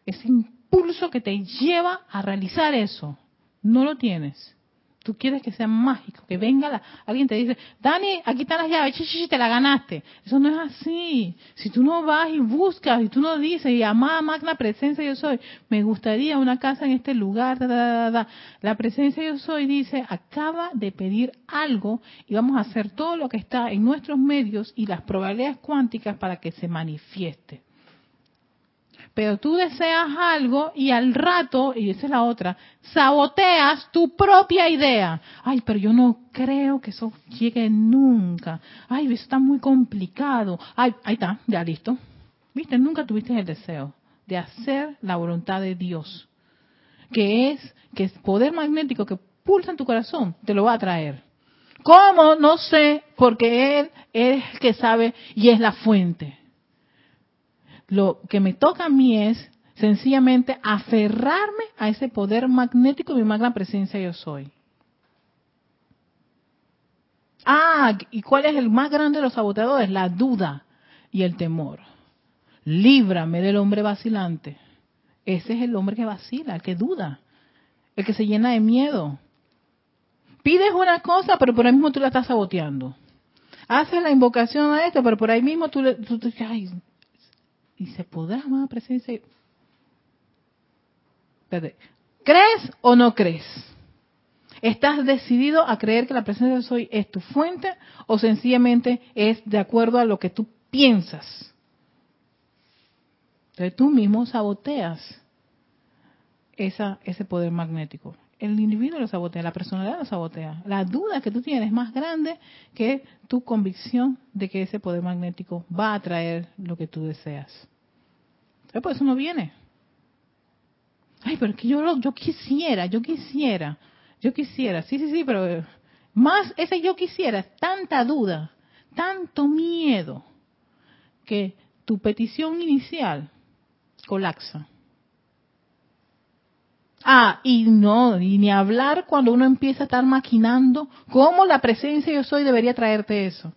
Ese impulso que te lleva a realizar eso. No lo tienes. Tú quieres que sea mágico, que venga la, alguien te dice, Dani, aquí están las llaves, chichi, te la ganaste. Eso no es así. Si tú no vas y buscas y tú no dices, y amada magna presencia yo soy, me gustaría una casa en este lugar, la presencia yo soy dice, acaba de pedir algo y vamos a hacer todo lo que está en nuestros medios y las probabilidades cuánticas para que se manifieste. Pero tú deseas algo y al rato, y esa es la otra, saboteas tu propia idea. Ay, pero yo no creo que eso llegue nunca. Ay, eso está muy complicado. Ay, ahí está, ya listo. Viste, nunca tuviste el deseo de hacer la voluntad de Dios. Que es, que es poder magnético que pulsa en tu corazón, te lo va a traer. ¿Cómo? No sé, porque Él es el que sabe y es la fuente. Lo que me toca a mí es sencillamente aferrarme a ese poder magnético de mi magna presencia yo soy. Ah, ¿y cuál es el más grande de los saboteadores? La duda y el temor. Líbrame del hombre vacilante. Ese es el hombre que vacila, el que duda, el que se llena de miedo. Pides una cosa, pero por ahí mismo tú la estás saboteando. Haces la invocación a esto, pero por ahí mismo tú, le, y se podrá, amada presencia. ¿Crees o no crees? ¿Estás decidido a creer que la presencia de soy es tu fuente o sencillamente es de acuerdo a lo que tú piensas? Entonces tú mismo saboteas esa, ese poder magnético. El individuo lo sabotea, la personalidad lo sabotea. La duda que tú tienes es más grande que tu convicción de que ese poder magnético va a traer lo que tú deseas. Pero por eso no viene. Ay, pero que yo, yo quisiera, yo quisiera, yo quisiera. Sí, sí, sí, pero más ese yo quisiera, tanta duda, tanto miedo, que tu petición inicial colapsa. Ah, y no, y ni hablar cuando uno empieza a estar maquinando cómo la presencia yo soy debería traerte eso.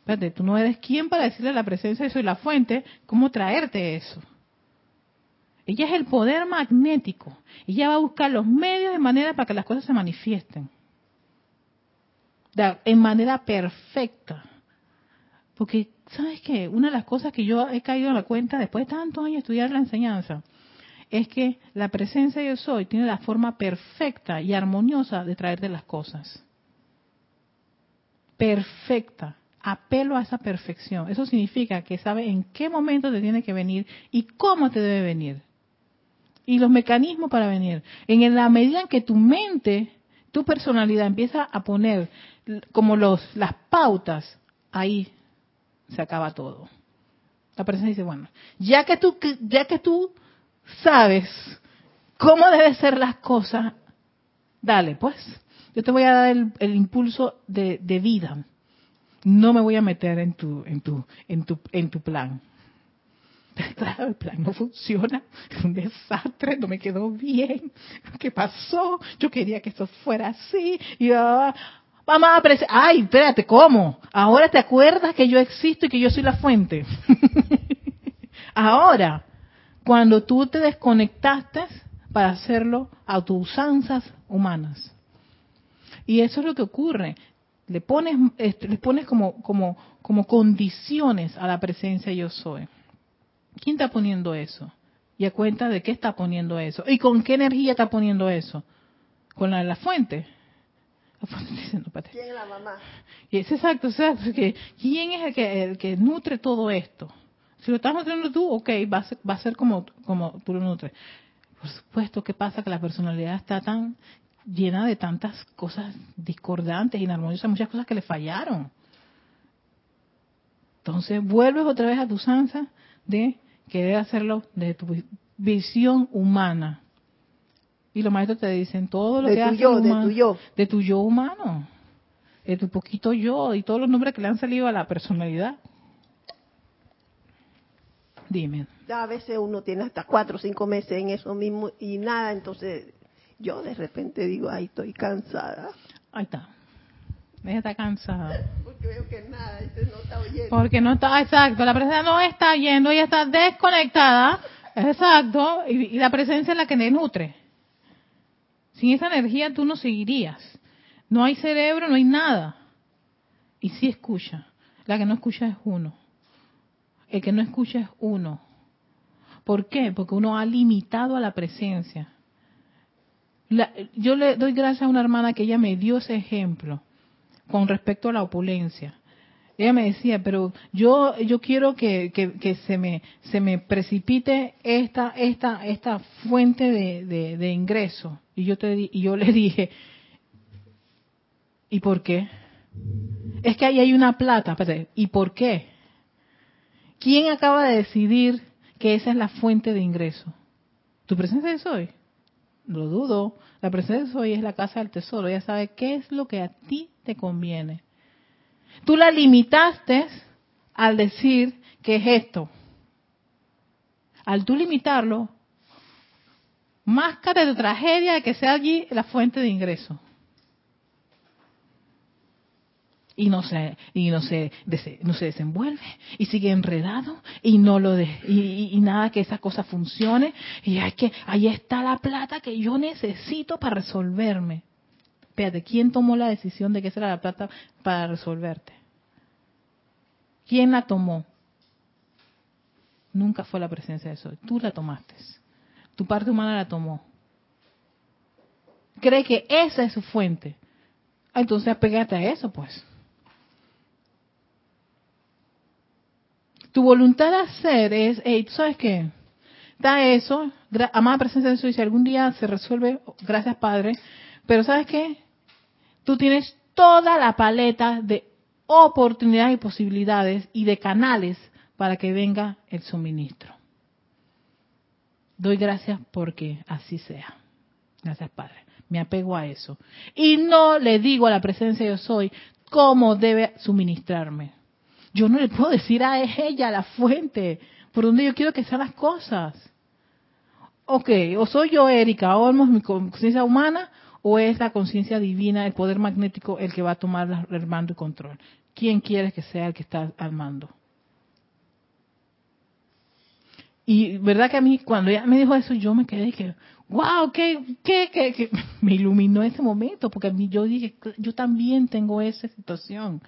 Espérate, tú no eres quien para decirle a la presencia yo soy la fuente cómo traerte eso. Ella es el poder magnético. Ella va a buscar los medios de manera para que las cosas se manifiesten. En manera perfecta. Porque, ¿sabes qué? Una de las cosas que yo he caído en la cuenta después de tantos años de estudiar la enseñanza es que la presencia yo soy tiene la forma perfecta y armoniosa de traerte las cosas. Perfecta. Apelo a esa perfección. Eso significa que sabe en qué momento te tiene que venir y cómo te debe venir. Y los mecanismos para venir. En la medida en que tu mente, tu personalidad empieza a poner como los, las pautas, ahí se acaba todo. La presencia dice, bueno, ya que tú, ya que tú sabes cómo deben ser las cosas, dale, pues, yo te voy a dar el, impulso de, vida. No me voy a meter en tu, en tu, en tu, en tu plan. Claro, el plan no funciona, es un desastre, no me quedó bien. ¿Qué pasó? Yo quería que esto fuera así. Y ah, mamá, ay, espérate, ¿cómo? Ahora te acuerdas que yo existo y que yo soy la fuente. Ahora, cuando tú te desconectaste para hacerlo a tus usanzas humanas. Y eso es lo que ocurre. Le pones, le pones como, como, como condiciones a la presencia yo soy. ¿Quién está poniendo eso? Y a cuenta de qué está poniendo eso. ¿Y con qué energía está poniendo eso? Con la de la fuente. ¿Quién es la mamá? Y es exacto, exacto. Que, ¿Quién es el que, el que nutre todo esto? Si lo estás nutriendo tú, ok, va a ser, va a ser como, como tú lo nutres. Por supuesto, ¿qué pasa? Que la personalidad está tan llena de tantas cosas discordantes, inarmoniosas, muchas cosas que le fallaron. Entonces vuelves otra vez a tu sansa de querer hacerlo de tu visión humana. Y los maestros te dicen todo lo de que humano, de tu yo. De tu yo humano. De tu poquito yo y todos los nombres que le han salido a la personalidad. Dime. A veces uno tiene hasta cuatro o cinco meses en eso mismo y nada, entonces yo de repente digo, ay, estoy cansada. Ahí está. Ella está cansada. Porque veo que nada, no está oyendo. Porque no está, exacto, la presencia no está yendo, ella está desconectada, exacto, y, la presencia es la que le nutre. Sin esa energía tú no seguirías. No hay cerebro, no hay nada. Y sí escucha. La que no escucha es uno. El que no escucha es uno. ¿Por qué? Porque uno ha limitado a la presencia. yo le doy gracias a una hermana que ella me dio ese ejemplo con respecto a la opulencia. Ella me decía, pero yo yo quiero que, que, se me se me precipite esta esta esta fuente de, de, ingreso. Y yo te y yo le dije, ¿y por qué? Es que ahí hay una plata, ¿y por qué? ¿Quién acaba de decidir que esa es la fuente de ingreso? ¿Tu presencia de soy? Lo dudo. La presencia de soy es la casa del tesoro. Ella sabe qué es lo que a ti te conviene. Tú la limitaste al decir que es esto. Al tú limitarlo, máscara de tragedia de que sea allí la fuente de ingreso. Y no se y no se no se desenvuelve y sigue enredado y no lo de, y, nada que esa cosa funcione y hay que ahí está la plata que yo necesito para resolverme. Espérate quién tomó la decisión de que esa era la plata para resolverte quién la tomó nunca fue la presencia de eso tú la tomaste. Tu parte humana la tomó. Cree que esa es su fuente. Entonces apégate a eso pues Tu voluntad de hacer es, hey, ¿tú sabes qué? Da eso, amada presencia de Dios, si algún día se resuelve, gracias Padre, pero ¿sabes qué? Tú tienes toda la paleta de oportunidades y posibilidades y de canales para que venga el suministro. Doy gracias porque así sea. Gracias Padre. Me apego a eso. Y no le digo a la presencia yo soy cómo debe suministrarme. Yo no le puedo decir a ella, la fuente, por donde yo quiero que sean las cosas. Ok, o soy yo Erika, o es mi conciencia humana, o es la conciencia divina, el poder magnético, el que va a tomar el mando y control. ¿Quién quiere que sea el que está al mando? Y verdad que a mí, cuando ella me dijo eso, yo me quedé que, wow, qué, qué, qué, me iluminó ese momento, porque a mí yo dije, yo también tengo esa situación.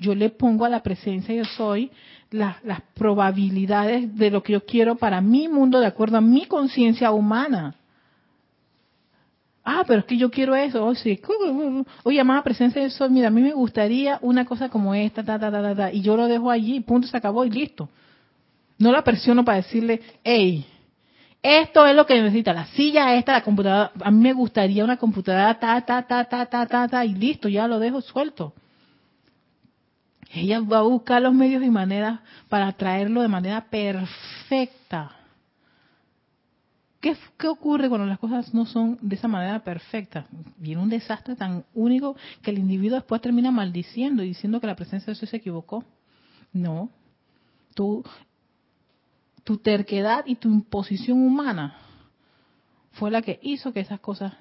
Yo le pongo a la presencia yo soy las probabilidades de lo que yo quiero para mi mundo de acuerdo a mi conciencia humana. Ah, pero es que yo quiero eso. Oh. Oye, amada presencia de sol, mira, a mí me gustaría una cosa como esta, ta, ta, ta, ta, y yo lo dejo allí, punto, se acabó y listo. No la presiono para decirle, hey, esto es lo que necesita, la silla esta, la computadora, a mí me gustaría una computadora, ta, ta, ta, ta, ta, ta, ta, y listo, ya lo dejo suelto. Ella va a buscar los medios y maneras para traerlo de manera perfecta. ¿Qué, ocurre cuando las cosas no son de esa manera perfecta? Viene un desastre tan único que el individuo después termina maldiciendo y diciendo que la presencia de Dios se equivocó. No. Tu terquedad y tu imposición humana fue la que hizo que esas cosas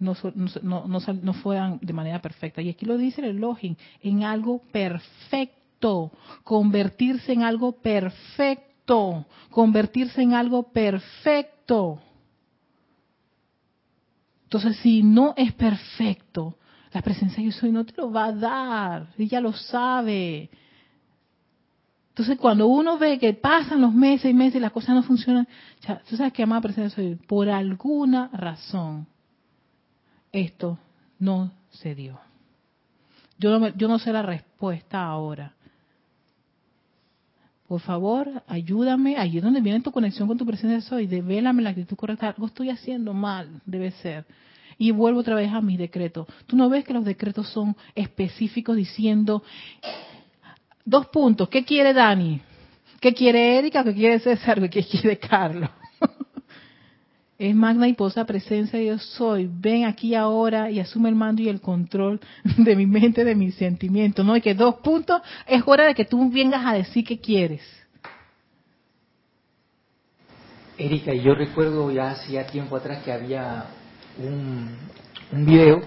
no, no, no, fueran de manera perfecta. Y aquí lo dice el Elohim, en algo perfecto, convertirse en algo perfecto, convertirse en algo perfecto entonces, si no es perfecto, la presencia de yo no te lo va a dar, ella lo sabe. Entonces, cuando uno ve que pasan los meses y meses y las cosas no funcionan, ya, tú sabes que amada presencia soy, por alguna razón, esto no se dio. Yo no, yo no sé la respuesta ahora, por favor, ayúdame, allí donde viene tu conexión con tu presencia de soy, devélame la actitud correcta, algo estoy haciendo mal, debe ser. Y vuelvo otra vez a mis decretos. Tú no ves que los decretos son específicos diciendo dos puntos, ¿qué quiere Dani? ¿Qué quiere Erika? ¿Qué quiere César? ¿Qué quiere Carlos? Es magna y posa presencia yo soy. Ven aquí ahora y asume el mando y el control de mi mente, de mis sentimientos. ¿No? Y que dos puntos, es hora de que tú vengas a decir qué quieres. Erika, yo recuerdo ya hacía tiempo atrás que había un, un video,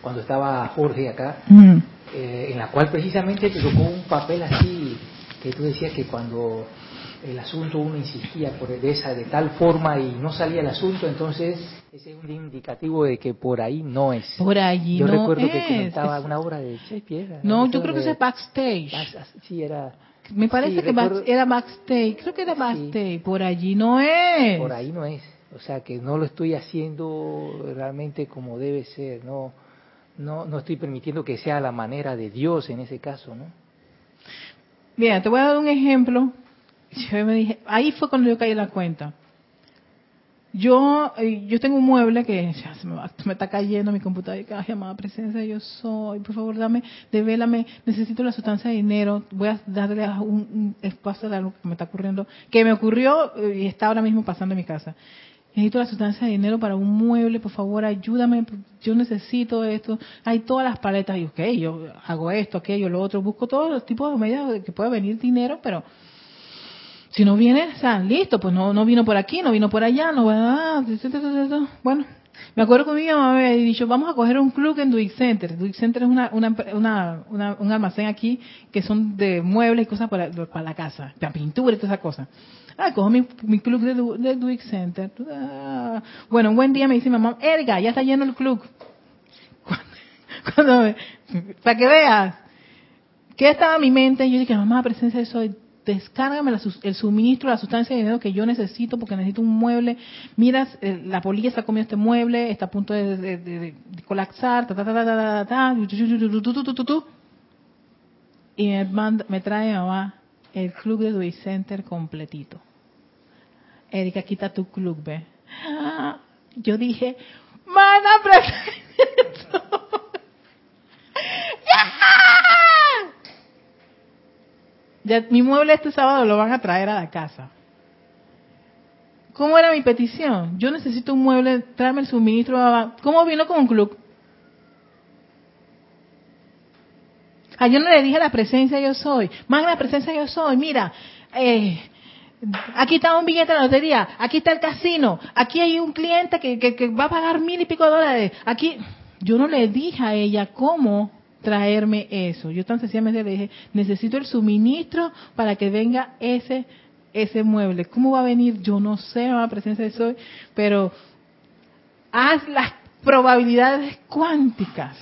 cuando estaba Jorge acá, eh, en la cual precisamente te tocó un papel así, que tú decías que cuando el asunto uno insistía por esa de tal forma y no salía el asunto, entonces ese es un indicativo de que por ahí no es. Por allí Yo no recuerdo que comentaba una obra de Shakespeare. No, yo creo que es backstage. Sí, era. Me parece que era backstage, creo que era backstage, por allí no es. Por ahí no es, o sea que no lo estoy haciendo realmente como debe ser, no, no, no estoy permitiendo que sea la manera de Dios en ese caso, ¿no? Mira, te voy a dar un ejemplo yo me dije, ahí fue cuando yo caí en la cuenta. Yo, eh, yo tengo un mueble que ya se me, me está cayendo mi computadora y cada llamada presencia yo soy, por favor dame, devélame, necesito la sustancia de dinero, voy a darle un, espacio de algo que me está ocurriendo, que me ocurrió eh, y está ahora mismo pasando en mi casa. Necesito la sustancia de dinero para un mueble, por favor ayúdame, yo necesito esto. Hay todas las paletas y ok, yo hago esto, aquello, lo otro, busco todos los tipos de medios que pueda venir dinero, pero si no viene, o sea, listo, pues no, no vino por aquí, no vino por allá, no va a... Bueno, me acuerdo que mi mamá me había dicho, vamos a coger un club en Duic Center. Duic Center es una, una, una, un almacén aquí que son de muebles y cosas para, para la casa, de pintura y todas esas cosas. Ah, cojo mi, mi club de, de Center. Ah. Bueno, un buen día me dice mi mamá, Erga, ya está lleno el club. Cuando, para que veas, ¿qué estaba en mi mente? Yo dije, mamá, presencia de soy descárgame el suministro, la sustancia de dinero que yo necesito porque necesito un mueble. Miras, eh, la polilla está comiendo este mueble, está a punto de, colapsar, y me, trae mamá el club de Dewey Center completito. Erika, quita tu club, ve. Yo dije, mana, mi mueble este sábado lo van a traer a la casa. ¿Cómo era mi petición? Yo necesito un mueble, tráeme el suministro. ¿Cómo vino con un club? Ah, yo no le dije la presencia yo soy. Más la presencia yo soy. Mira, eh, aquí está un billete de la lotería. Aquí está el casino. Aquí hay un cliente que, que, va a pagar mil y pico de dólares. Aquí, yo no le dije a ella cómo traerme eso. Yo tan sencillamente le dije, necesito el suministro para que venga ese ese mueble. ¿Cómo va a venir? Yo no sé, la presencia de soy, pero haz las probabilidades cuánticas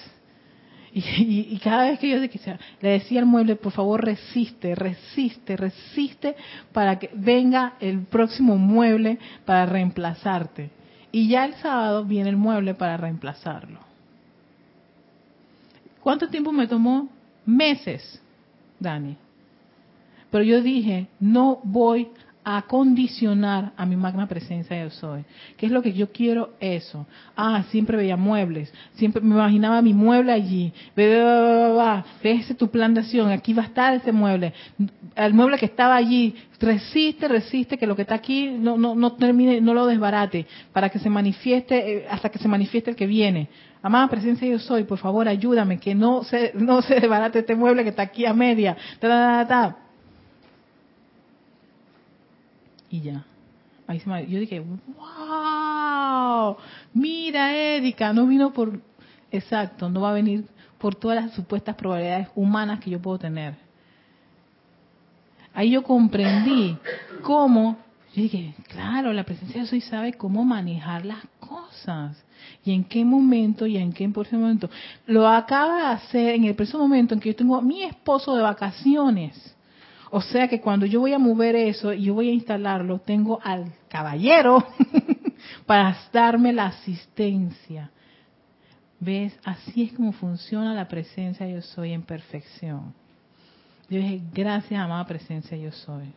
y, cada vez que yo le decía al mueble, por favor resiste, resiste, resiste para que venga el próximo mueble para reemplazarte. Y ya el sábado viene el mueble para reemplazarlo. ¿Cuánto tiempo me tomó? Meses, Dani. Pero yo dije, no voy a condicionar a mi magna presencia yo soy. ¿Qué es lo que yo quiero? Eso. Ah, siempre veía muebles, siempre me imaginaba mi mueble allí. Ese tu plan de acción, aquí va a estar ese mueble. El mueble que estaba allí, resiste, resiste, que lo que está aquí no, no, no termine, no lo desbarate, para que se manifieste, eh, hasta que se manifieste el que viene. Amada presencia yo soy, por favor ayúdame, que no se, no se desbarate este mueble que está aquí a media. Ta, y ya. Ahí se yo dije, wow, mira Erika, no vino por, exacto, no va a venir por todas las supuestas probabilidades humanas que yo puedo tener. Ahí yo comprendí cómo, yo dije, claro, la presencia de soy sabe cómo manejar las cosas y en qué momento y en qué momento. Lo acaba de hacer en el preciso momento en que yo tengo a mi esposo de vacaciones o sea que cuando yo voy a mover eso y yo voy a instalarlo, tengo al caballero para darme la asistencia. ¿Ves? Así es como funciona la presencia yo soy en perfección. Yo dije, gracias, amada presencia yo soy.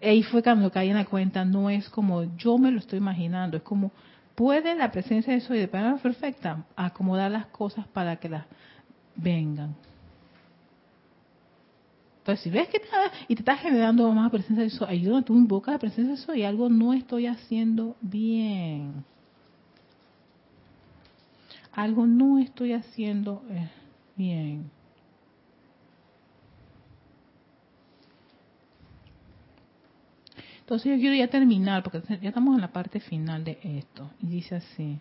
Ahí fue cuando caí en la cuenta, no es como yo me lo estoy imaginando, es como puede la presencia yo soy de manera perfecta acomodar las cosas para que las vengan. Entonces, si ves que te, y te estás generando más presencia de eso, ayúdame, tú invoca la presencia de eso y algo no estoy haciendo bien. Algo no estoy haciendo eh, bien. Entonces yo quiero ya terminar, porque ya estamos en la parte final de esto. Y dice así.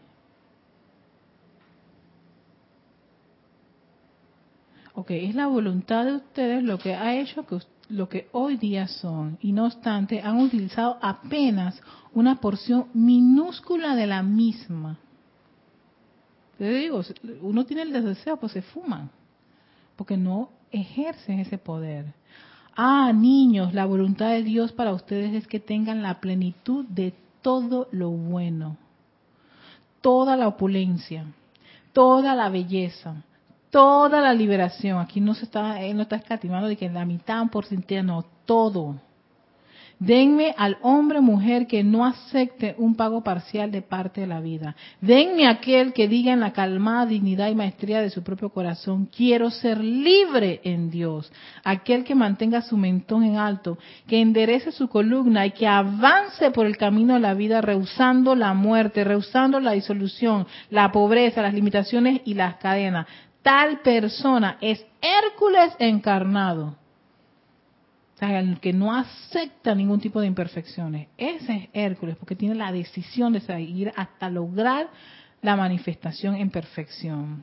Ok, es la voluntad de ustedes lo que ha hecho que lo que hoy día son, y no obstante han utilizado apenas una porción minúscula de la misma. Te digo, uno tiene el deseo, pues se fuman, porque no ejercen ese poder. Ah, niños, la voluntad de Dios para ustedes es que tengan la plenitud de todo lo bueno, toda la opulencia, toda la belleza, toda la liberación. Aquí no se está, él no está escatimando de que la mitad por ciento, no, todo. Denme al hombre o mujer que no acepte un pago parcial de parte de la vida. Denme aquel que diga en la calmada dignidad y maestría de su propio corazón, quiero ser libre en Dios. Aquel que mantenga su mentón en alto, que enderece su columna y que avance por el camino de la vida rehusando la muerte, rehusando la disolución, la pobreza, las limitaciones y las cadenas tal persona es Hércules encarnado. O sea, el que no acepta ningún tipo de imperfecciones. Ese es Hércules, porque tiene la decisión de seguir hasta lograr la manifestación en perfección.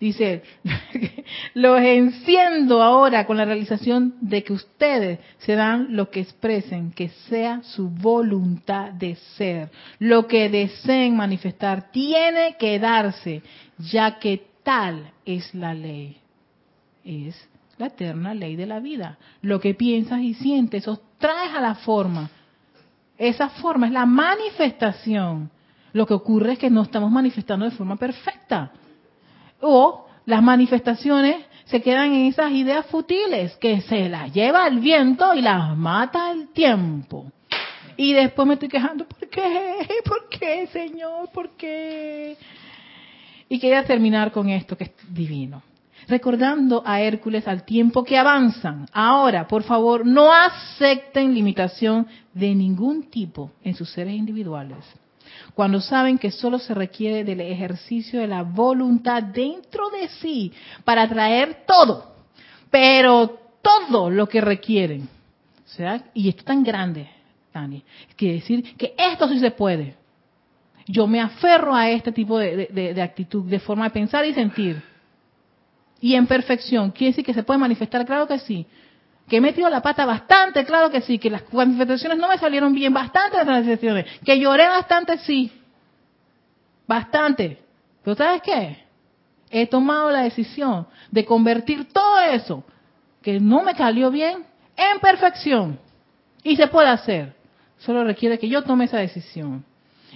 Dice, los enciendo ahora con la realización de que ustedes serán lo que expresen, que sea su voluntad de ser. Lo que deseen manifestar tiene que darse, ya que tal es la ley. Es la eterna ley de la vida. Lo que piensas y sientes, eso traes a la forma. Esa forma es la manifestación. Lo que ocurre es que no estamos manifestando de forma perfecta. O las manifestaciones se quedan en esas ideas futiles que se las lleva el viento y las mata el tiempo. Y después me estoy quejando, ¿por qué? ¿Por qué, Señor? ¿Por qué? Y quería terminar con esto que es divino. recordando a Hércules al tiempo que avanzan. Ahora, por favor, no acepten limitación de ningún tipo en sus seres individuales. Cuando saben que solo se requiere del ejercicio de la voluntad dentro de sí para traer todo, pero todo lo que requieren. O sea, y esto es tan grande, Tani, quiere decir que esto sí se puede. Yo me aferro a este tipo de, actitud, de forma de pensar y sentir y en perfección. ¿Quiere decir que se puede manifestar? Claro que sí. Que he metido la pata bastante, claro que sí. Que las manifestaciones no me salieron bien, bastante las manifestaciones. Que lloré bastante, sí. Bastante. Pero ¿sabes qué? He tomado la decisión de convertir todo eso que no me salió bien en perfección. Y se puede hacer. Solo requiere que yo tome esa decisión.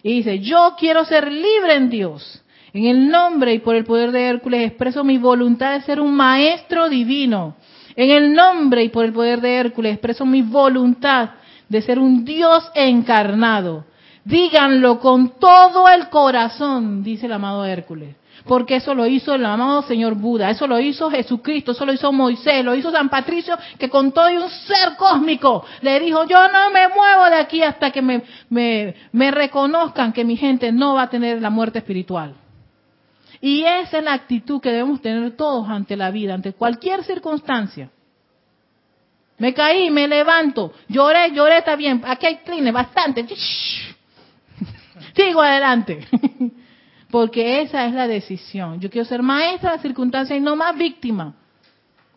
Y dice, yo quiero ser libre en Dios. En el nombre y por el poder de Hércules expreso mi voluntad de ser un maestro divino. En el nombre y por el poder de Hércules expreso mi voluntad de ser un Dios encarnado. Díganlo con todo el corazón, dice el amado Hércules. Porque eso lo hizo el amado Señor Buda, eso lo hizo Jesucristo, eso lo hizo Moisés, lo hizo San Patricio, que con todo un ser cósmico le dijo, yo no me muevo de aquí hasta que me, me, reconozcan que mi gente no va a tener la muerte espiritual. Y esa es la actitud que debemos tener todos ante la vida, ante cualquier circunstancia. Me caí, me levanto, lloré, lloré, está bien. Aquí hay clines, bastante. Sigo adelante. Porque esa es la decisión. Yo quiero ser maestra de la circunstancia y no más víctima.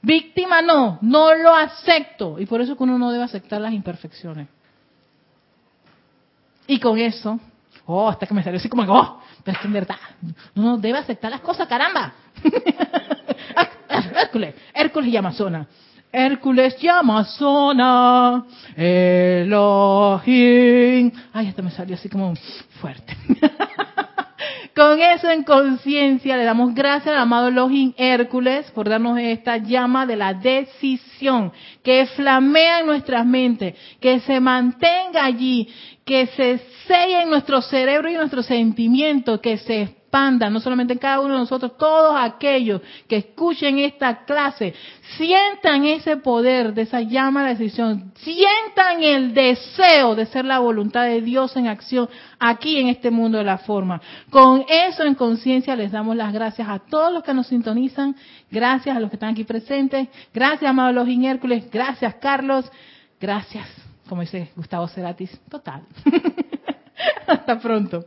Víctima no, no lo acepto. Y por eso que uno no debe aceptar las imperfecciones. Y con eso, oh, hasta que me salió así como, oh, pero es que en verdad, uno debe aceptar las cosas, caramba. Hércules, Hércules y Amazona. Hércules y Amazona, Elohim. Ay, esto me salió así como fuerte. Con eso en conciencia le damos gracias al amado Elohim Hércules por darnos esta llama de la decisión que flamea en nuestras mentes, que se mantenga allí, que se selle en nuestro cerebro y en nuestro sentimiento, que se expanda, no solamente en cada uno de nosotros, todos aquellos que escuchen esta clase, sientan ese poder de esa llama de decisión, sientan el deseo de ser la voluntad de Dios en acción aquí en este mundo de la forma. Con eso en conciencia les damos las gracias a todos los que nos sintonizan, gracias a los que están aquí presentes, gracias amado los Hércules, gracias Carlos, gracias como dice Gustavo Ceratis, total. Hasta pronto.